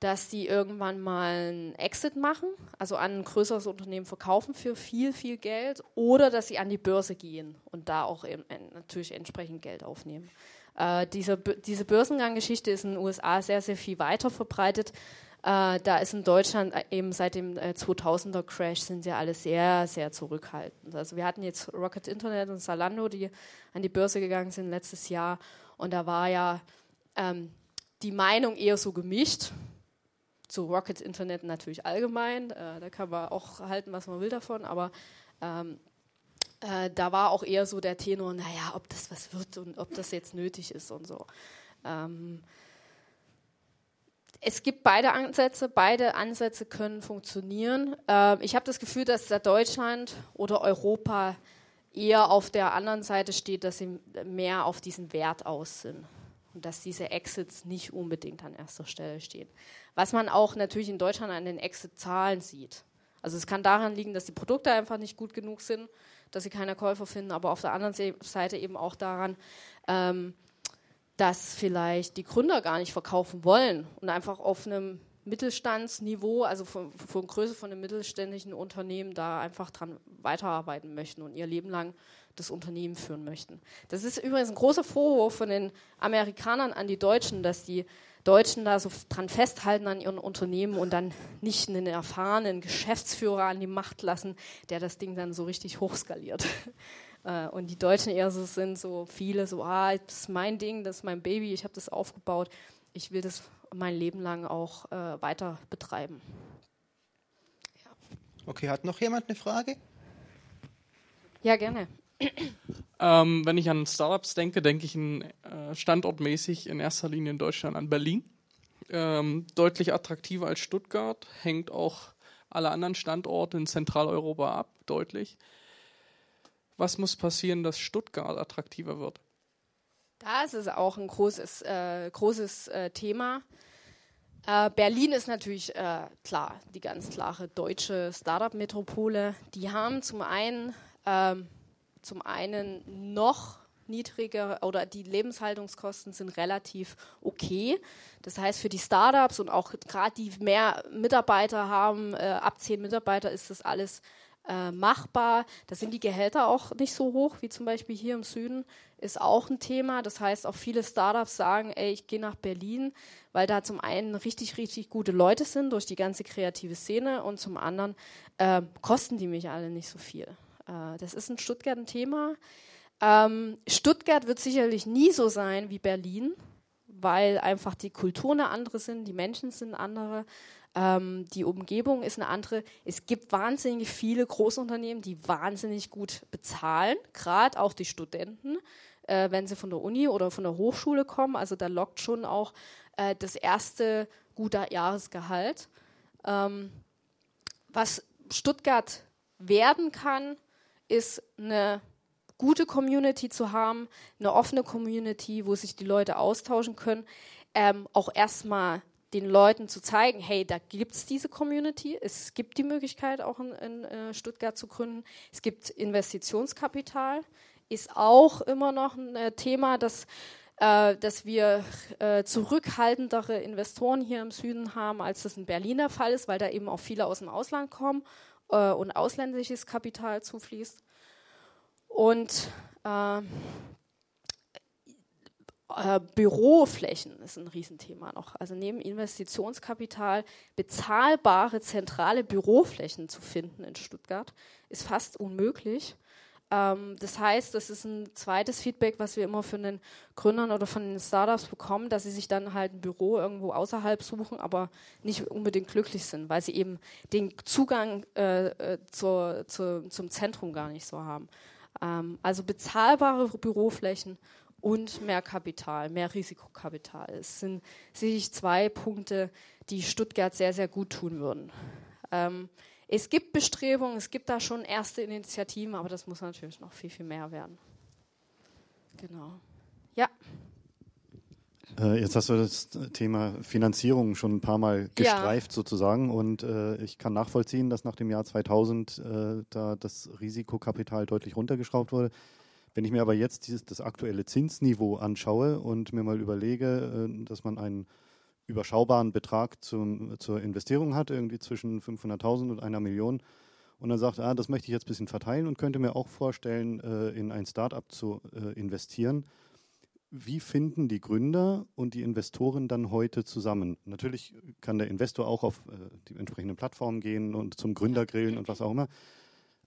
dass sie irgendwann mal einen Exit machen, also an ein größeres Unternehmen verkaufen für viel, viel Geld oder dass sie an die Börse gehen und da auch eben, natürlich entsprechend Geld aufnehmen. Äh, diese, diese Börsenganggeschichte ist in den USA sehr, sehr viel weiter verbreitet. Äh, da ist in Deutschland äh, eben seit dem äh, 2000er Crash sind sie alle sehr, sehr zurückhaltend. Also wir hatten jetzt Rocket Internet und Zalando, die an die Börse gegangen sind letztes Jahr. Und da war ja ähm, die Meinung eher so gemischt. Zu Rocket Internet natürlich allgemein. Äh, da kann man auch halten, was man will davon. Aber ähm, äh, da war auch eher so der Tenor, naja, ob das was wird und ob das jetzt nötig ist und so. Ähm, es gibt beide Ansätze, beide Ansätze können funktionieren. Äh, ich habe das Gefühl, dass da Deutschland oder Europa eher auf der anderen Seite steht, dass sie mehr auf diesen Wert aus sind und dass diese Exits nicht unbedingt an erster Stelle stehen. Was man auch natürlich in Deutschland an den Exit-Zahlen sieht. Also es kann daran liegen, dass die Produkte einfach nicht gut genug sind, dass sie keine Käufer finden, aber auf der anderen Seite eben auch daran, ähm, dass vielleicht die Gründer gar nicht verkaufen wollen und einfach auf einem Mittelstandsniveau, also von, von Größe von einem mittelständischen Unternehmen, da einfach dran weiterarbeiten möchten und ihr Leben lang das Unternehmen führen möchten. Das ist übrigens ein großer Vorwurf von den Amerikanern an die Deutschen, dass die Deutschen da so dran festhalten an ihren Unternehmen und dann nicht einen erfahrenen Geschäftsführer an die Macht lassen, der das Ding dann so richtig hochskaliert. Äh, und die Deutschen eher so sind, so viele, so, ah, das ist mein Ding, das ist mein Baby, ich habe das aufgebaut, ich will das mein Leben lang auch äh, weiter betreiben. Ja. Okay, hat noch jemand eine Frage? Ja, gerne. Ähm, wenn ich an Startups denke, denke ich in, äh, standortmäßig in erster Linie in Deutschland an Berlin. Ähm, deutlich attraktiver als Stuttgart, hängt auch alle anderen Standorte in Zentraleuropa ab, deutlich. Was muss passieren, dass Stuttgart attraktiver wird? Das ist auch ein großes, äh, großes äh, Thema. Äh, Berlin ist natürlich äh, klar, die ganz klare deutsche Startup-Metropole. Die haben zum einen, ähm, zum einen noch niedriger oder die Lebenshaltungskosten sind relativ okay. Das heißt, für die Startups und auch gerade die mehr Mitarbeiter haben, äh, ab zehn Mitarbeiter ist das alles äh, machbar. Da sind die Gehälter auch nicht so hoch wie zum Beispiel hier im Süden, ist auch ein Thema. Das heißt, auch viele Startups sagen, ey, ich gehe nach Berlin, weil da zum einen richtig, richtig gute Leute sind durch die ganze kreative Szene und zum anderen äh, kosten die mich alle nicht so viel. Äh, das ist in Stuttgart ein Thema. Ähm, Stuttgart wird sicherlich nie so sein wie Berlin, weil einfach die Kulturen eine andere sind, die Menschen sind andere. Ähm, die Umgebung ist eine andere. Es gibt wahnsinnig viele Großunternehmen, die wahnsinnig gut bezahlen, gerade auch die Studenten, äh, wenn sie von der Uni oder von der Hochschule kommen. Also da lockt schon auch äh, das erste gute Jahresgehalt. Ähm, was Stuttgart werden kann, ist eine gute Community zu haben, eine offene Community, wo sich die Leute austauschen können, ähm, auch erstmal den Leuten zu zeigen, hey, da gibt es diese Community, es gibt die Möglichkeit auch in, in äh, Stuttgart zu gründen, es gibt Investitionskapital, ist auch immer noch ein äh, Thema, dass, äh, dass wir äh, zurückhaltendere Investoren hier im Süden haben, als das in Berlin der Fall ist, weil da eben auch viele aus dem Ausland kommen und ausländisches Kapital zufließt. Und äh, Büroflächen ist ein Riesenthema noch. Also neben Investitionskapital bezahlbare zentrale Büroflächen zu finden in Stuttgart ist fast unmöglich. Ähm, das heißt, das ist ein zweites Feedback, was wir immer von den Gründern oder von den Startups bekommen, dass sie sich dann halt ein Büro irgendwo außerhalb suchen, aber nicht unbedingt glücklich sind, weil sie eben den Zugang äh, äh zur, zur, zum Zentrum gar nicht so haben. Ähm, also bezahlbare Büroflächen und mehr Kapital, mehr Risikokapital. Es sind sicherlich zwei Punkte, die Stuttgart sehr, sehr gut tun würden. Ähm, es gibt Bestrebungen, es gibt da schon erste Initiativen, aber das muss natürlich noch viel, viel mehr werden. Genau. Ja. Äh, jetzt hast du das Thema Finanzierung schon ein paar Mal gestreift ja. sozusagen und äh, ich kann nachvollziehen, dass nach dem Jahr 2000 äh, da das Risikokapital deutlich runtergeschraubt wurde. Wenn ich mir aber jetzt dieses, das aktuelle Zinsniveau anschaue und mir mal überlege, äh, dass man einen überschaubaren Betrag zum, zur Investierung hat, irgendwie zwischen 500.000 und einer Million, und dann sagt, ah, das möchte ich jetzt ein bisschen verteilen und könnte mir auch vorstellen, äh, in ein Startup zu äh, investieren, wie finden die Gründer und die Investoren dann heute zusammen? Natürlich kann der Investor auch auf die entsprechenden Plattformen gehen und zum Gründer grillen und was auch immer.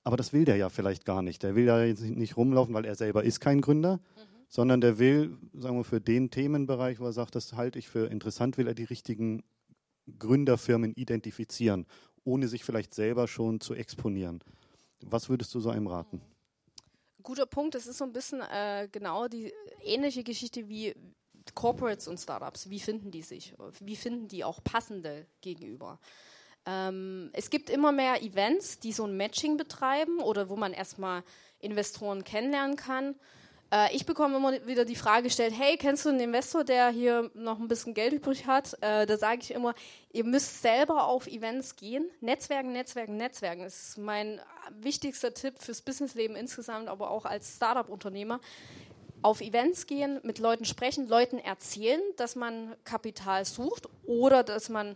Aber das will der ja vielleicht gar nicht. Der will ja jetzt nicht rumlaufen, weil er selber ist kein Gründer, mhm. sondern der will, sagen wir, für den Themenbereich, wo er sagt, das halte ich für interessant, will er die richtigen Gründerfirmen identifizieren, ohne sich vielleicht selber schon zu exponieren. Was würdest du so einem raten? Mhm guter Punkt. Das ist so ein bisschen äh, genau die ähnliche Geschichte wie Corporates und Startups. Wie finden die sich? Wie finden die auch passende gegenüber? Ähm, es gibt immer mehr Events, die so ein Matching betreiben oder wo man erstmal Investoren kennenlernen kann. Äh, ich bekomme immer wieder die Frage gestellt, hey, kennst du einen Investor, der hier noch ein bisschen Geld übrig hat? Äh, da sage ich immer, ihr müsst selber auf Events gehen. Netzwerken, Netzwerken, Netzwerken. Das ist mein wichtigster Tipp fürs Businessleben insgesamt, aber auch als Startup-Unternehmer. Auf Events gehen, mit Leuten sprechen, Leuten erzählen, dass man Kapital sucht oder dass man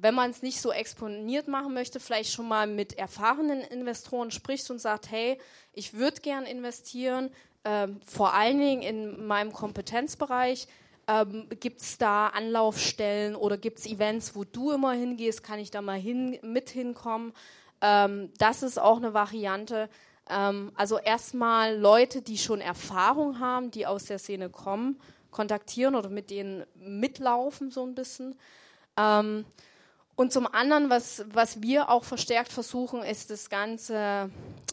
wenn man es nicht so exponiert machen möchte, vielleicht schon mal mit erfahrenen Investoren spricht und sagt, hey, ich würde gern investieren, ähm, vor allen Dingen in meinem Kompetenzbereich. Ähm, gibt es da Anlaufstellen oder gibt es Events, wo du immer hingehst? Kann ich da mal hin, mit hinkommen? Ähm, das ist auch eine Variante. Ähm, also erstmal Leute, die schon Erfahrung haben, die aus der Szene kommen, kontaktieren oder mit denen mitlaufen so ein bisschen. Ähm, und zum anderen, was, was wir auch verstärkt versuchen, ist das ganze,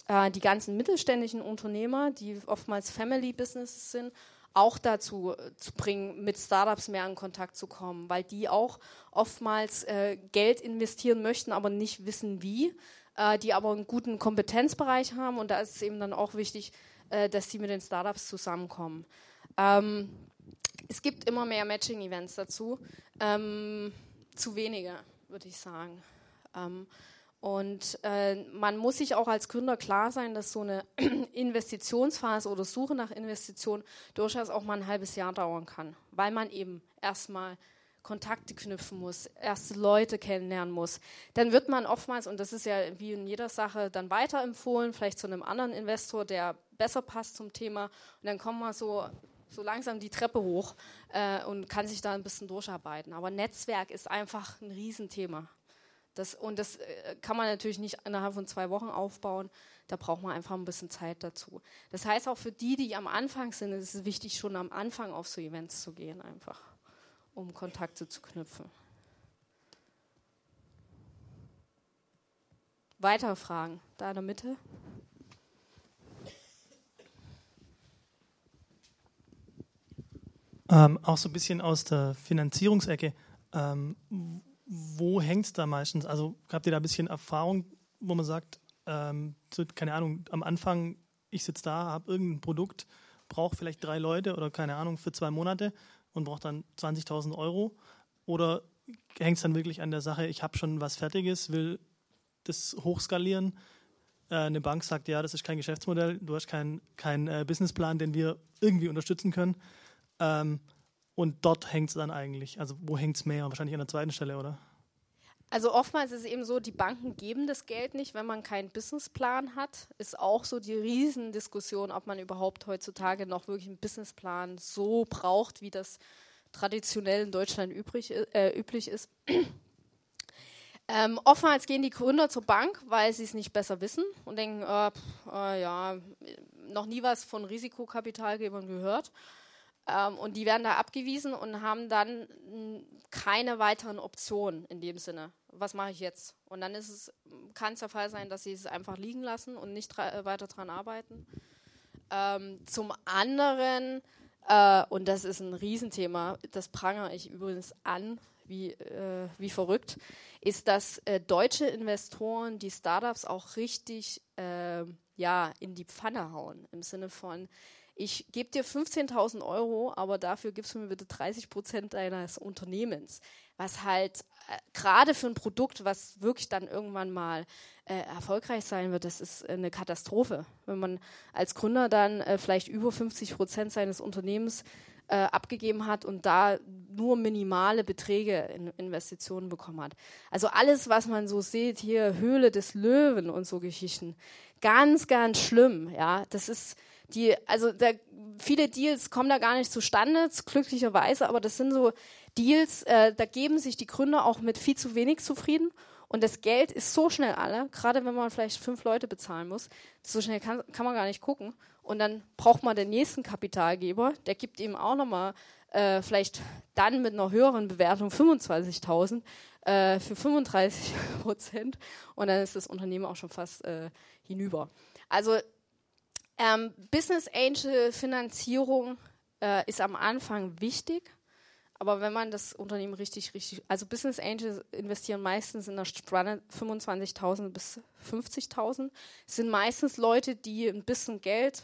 äh, die ganzen mittelständischen Unternehmer, die oftmals Family Businesses sind, auch dazu äh, zu bringen, mit Startups mehr in Kontakt zu kommen, weil die auch oftmals äh, Geld investieren möchten, aber nicht wissen wie, äh, die aber einen guten Kompetenzbereich haben. Und da ist es eben dann auch wichtig, äh, dass sie mit den Startups zusammenkommen. Ähm, es gibt immer mehr Matching-Events dazu, ähm, zu wenige würde ich sagen. Ähm, und äh, man muss sich auch als Gründer klar sein, dass so eine Investitionsphase oder Suche nach Investitionen durchaus auch mal ein halbes Jahr dauern kann, weil man eben erstmal Kontakte knüpfen muss, erste Leute kennenlernen muss. Dann wird man oftmals, und das ist ja wie in jeder Sache, dann weiterempfohlen, vielleicht zu einem anderen Investor, der besser passt zum Thema. Und dann kommt man so, so langsam die Treppe hoch äh, und kann sich da ein bisschen durcharbeiten. Aber Netzwerk ist einfach ein Riesenthema. Das, und das äh, kann man natürlich nicht innerhalb von zwei Wochen aufbauen. Da braucht man einfach ein bisschen Zeit dazu. Das heißt auch für die, die am Anfang sind, ist es wichtig, schon am Anfang auf so Events zu gehen, einfach, um Kontakte zu knüpfen. Weitere Fragen? Da in der Mitte. Ähm, auch so ein bisschen aus der Finanzierungsecke. Ähm, wo hängt es da meistens? Also habt ihr da ein bisschen Erfahrung, wo man sagt, ähm, so, keine Ahnung, am Anfang, ich sitze da, habe irgendein Produkt, brauche vielleicht drei Leute oder keine Ahnung für zwei Monate und brauche dann 20.000 Euro? Oder hängt es dann wirklich an der Sache, ich habe schon was Fertiges, will das hochskalieren? Äh, eine Bank sagt, ja, das ist kein Geschäftsmodell, du hast keinen kein, äh, Businessplan, den wir irgendwie unterstützen können. Ähm, und dort hängt es dann eigentlich. Also wo hängt es mehr? Wahrscheinlich an der zweiten Stelle, oder? Also oftmals ist es eben so, die Banken geben das Geld nicht, wenn man keinen Businessplan hat. Ist auch so die Riesendiskussion, ob man überhaupt heutzutage noch wirklich einen Businessplan so braucht, wie das traditionell in Deutschland übrig, äh, üblich ist. Ähm, oftmals gehen die Gründer zur Bank, weil sie es nicht besser wissen und denken, äh, pff, äh, ja, noch nie was von Risikokapitalgebern gehört. Ähm, und die werden da abgewiesen und haben dann keine weiteren Optionen in dem Sinne. Was mache ich jetzt? Und dann ist es, kann es der Fall sein, dass sie es einfach liegen lassen und nicht äh, weiter daran arbeiten. Ähm, zum anderen, äh, und das ist ein Riesenthema, das prangere ich übrigens an, wie, äh, wie verrückt, ist, dass äh, deutsche Investoren die Startups auch richtig äh, ja, in die Pfanne hauen. Im Sinne von, ich gebe dir 15.000 Euro, aber dafür gibst du mir bitte 30 Prozent deines Unternehmens. Was halt äh, gerade für ein Produkt, was wirklich dann irgendwann mal äh, erfolgreich sein wird, das ist eine Katastrophe. Wenn man als Gründer dann äh, vielleicht über 50 Prozent seines Unternehmens äh, abgegeben hat und da nur minimale Beträge in Investitionen bekommen hat. Also alles, was man so sieht, hier Höhle des Löwen und so Geschichten, ganz, ganz schlimm. Ja, das ist die, also da, viele Deals kommen da gar nicht zustande, glücklicherweise, aber das sind so Deals, äh, da geben sich die Gründer auch mit viel zu wenig zufrieden. Und das Geld ist so schnell alle, gerade wenn man vielleicht fünf Leute bezahlen muss, so schnell kann, kann man gar nicht gucken. Und dann braucht man den nächsten Kapitalgeber, der gibt ihm auch nochmal äh, vielleicht dann mit einer höheren Bewertung 25.000 äh, für 35 Prozent. Und dann ist das Unternehmen auch schon fast äh, hinüber. Also ähm, Business Angel Finanzierung äh, ist am Anfang wichtig, aber wenn man das Unternehmen richtig, richtig, also Business Angels investieren meistens in der Spanne 25.000 bis 50.000, sind meistens Leute, die ein bisschen Geld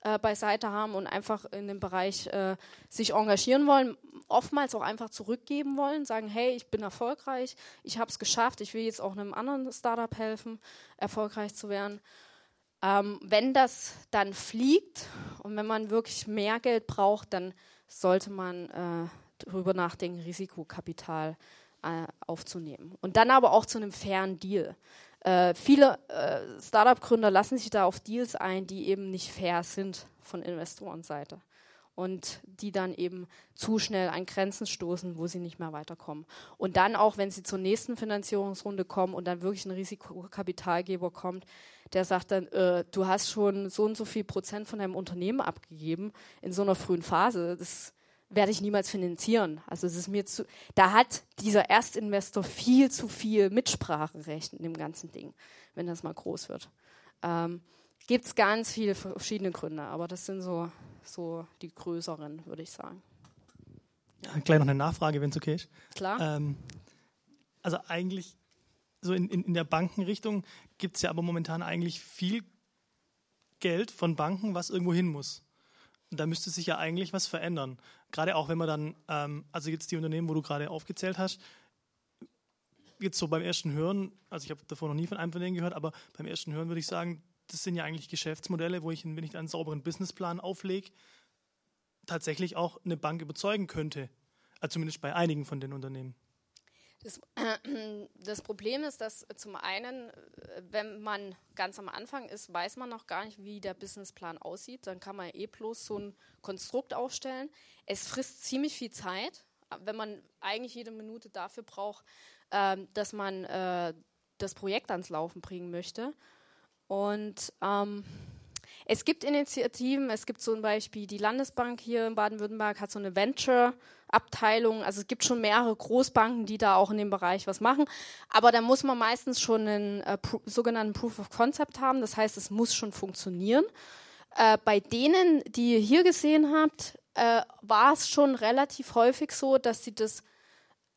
äh, beiseite haben und einfach in dem Bereich äh, sich engagieren wollen, oftmals auch einfach zurückgeben wollen, sagen, hey, ich bin erfolgreich, ich habe es geschafft, ich will jetzt auch einem anderen Startup helfen, erfolgreich zu werden. Ähm, wenn das dann fliegt und wenn man wirklich mehr Geld braucht, dann sollte man äh, darüber nachdenken, Risikokapital äh, aufzunehmen. Und dann aber auch zu einem fairen Deal. Äh, viele äh, Startup-Gründer lassen sich da auf Deals ein, die eben nicht fair sind von Investorenseite und die dann eben zu schnell an Grenzen stoßen, wo sie nicht mehr weiterkommen. Und dann auch, wenn sie zur nächsten Finanzierungsrunde kommen und dann wirklich ein Risikokapitalgeber kommt, der sagt dann, äh, du hast schon so und so viel Prozent von deinem Unternehmen abgegeben in so einer frühen Phase. Das werde ich niemals finanzieren. Also es ist mir zu, da hat dieser Erstinvestor viel zu viel Mitspracherecht in dem ganzen Ding, wenn das mal groß wird. Ähm, Gibt es ganz viele verschiedene Gründe, aber das sind so, so die größeren, würde ich sagen. Ja, gleich noch eine Nachfrage, wenn es okay ist. Klar. Ähm, also eigentlich, so in, in, in der Bankenrichtung gibt es ja aber momentan eigentlich viel Geld von Banken, was irgendwo hin muss. Und da müsste sich ja eigentlich was verändern. Gerade auch wenn man dann, ähm, also jetzt die Unternehmen, wo du gerade aufgezählt hast, jetzt so beim ersten Hören, also ich habe davor noch nie von einem von denen gehört, aber beim ersten Hören würde ich sagen, das sind ja eigentlich Geschäftsmodelle, wo ich, wenn ich einen sauberen Businessplan auflege, tatsächlich auch eine Bank überzeugen könnte. Also zumindest bei einigen von den Unternehmen. Das, äh, das, Problem ist, dass zum einen, wenn man ganz am Anfang ist, weiß man noch gar nicht, wie der Businessplan aussieht. Dann kann man eh bloß so ein Konstrukt aufstellen. Es frisst ziemlich viel Zeit, wenn man eigentlich jede Minute dafür braucht, äh, dass man äh, das Projekt ans Laufen bringen möchte. Und ähm, es gibt Initiativen, es gibt zum Beispiel die Landesbank hier in Baden-Württemberg hat so eine Venture-Abteilung. Also es gibt schon mehrere Großbanken, die da auch in dem Bereich was machen. Aber da muss man meistens schon einen äh, sogenannten Proof of Concept haben. Das heißt, es muss schon funktionieren. Äh, bei denen, die ihr hier gesehen habt, äh, war es schon relativ häufig so, dass sie das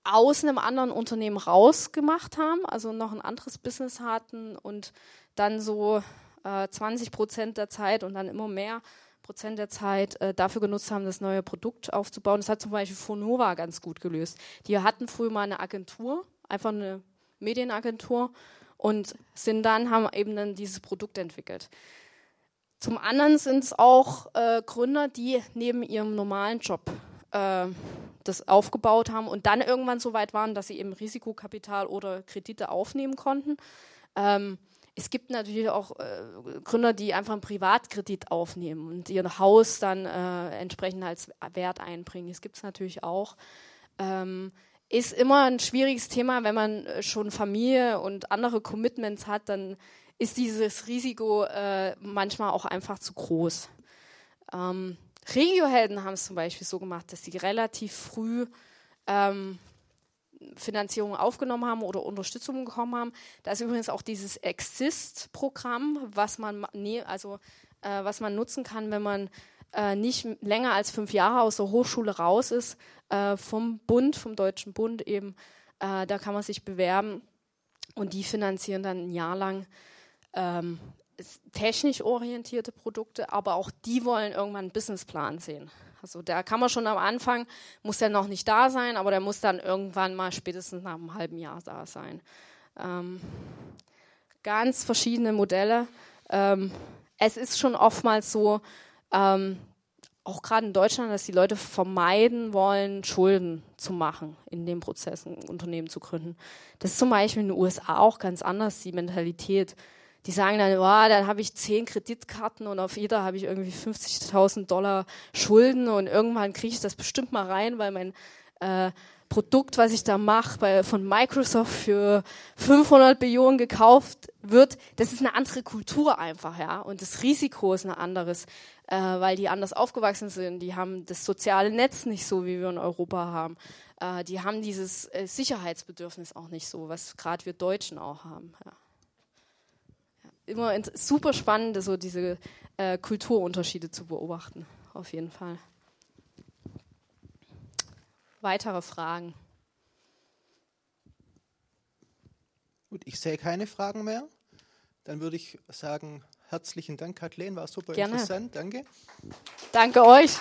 aus einem anderen Unternehmen rausgemacht haben, also noch ein anderes Business hatten und dann so äh, 20 Prozent der Zeit und dann immer mehr Prozent der Zeit äh, dafür genutzt haben, das neue Produkt aufzubauen. Das hat zum Beispiel Fonova ganz gut gelöst. Die hatten früher mal eine Agentur, einfach eine Medienagentur und sind dann, haben eben dann dieses Produkt entwickelt. Zum anderen sind es auch äh, Gründer, die neben ihrem normalen Job äh, das aufgebaut haben und dann irgendwann so weit waren, dass sie eben Risikokapital oder Kredite aufnehmen konnten. Ähm, es gibt natürlich auch äh, Gründer, die einfach einen Privatkredit aufnehmen und ihr Haus dann äh, entsprechend als Wert einbringen. Das gibt es natürlich auch. Ähm, ist immer ein schwieriges Thema, wenn man äh, schon Familie und andere Commitments hat, dann ist dieses Risiko äh, manchmal auch einfach zu groß. Ähm, Regiohelden haben es zum Beispiel so gemacht, dass sie relativ früh ähm, Finanzierung aufgenommen haben oder Unterstützung bekommen haben. Da ist übrigens auch dieses Exist-Programm, was man also äh, was man nutzen kann, wenn man äh, nicht länger als fünf Jahre aus der Hochschule raus ist, äh, vom Bund, vom Deutschen Bund eben. Äh, da kann man sich bewerben und die finanzieren dann ein Jahr lang ähm, technisch orientierte Produkte, aber auch die wollen irgendwann einen Businessplan sehen. Also da kann man schon am Anfang, muss der noch nicht da sein, aber der muss dann irgendwann mal spätestens nach einem halben Jahr da sein. Ähm, ganz verschiedene Modelle. Ähm, es ist schon oftmals so, ähm, auch gerade in Deutschland, dass die Leute vermeiden wollen, Schulden zu machen in dem Prozess, ein Unternehmen zu gründen. Das ist zum Beispiel in den USA auch ganz anders, die Mentalität die sagen dann, wow, dann habe ich zehn Kreditkarten und auf jeder habe ich irgendwie 50.000 Dollar Schulden und irgendwann kriege ich das bestimmt mal rein, weil mein äh, Produkt, was ich da mache, von Microsoft für 500 Billionen gekauft wird, das ist eine andere Kultur einfach, ja. Und das Risiko ist ein anderes, äh, weil die anders aufgewachsen sind. Die haben das soziale Netz nicht so, wie wir in Europa haben. Äh, die haben dieses äh, Sicherheitsbedürfnis auch nicht so, was gerade wir Deutschen auch haben. Ja immer super spannend, so diese äh, Kulturunterschiede zu beobachten, auf jeden Fall. Weitere Fragen? Gut, ich sehe keine Fragen mehr. Dann würde ich sagen, herzlichen Dank, Kathleen, war super Gerne. interessant. Danke. Danke euch.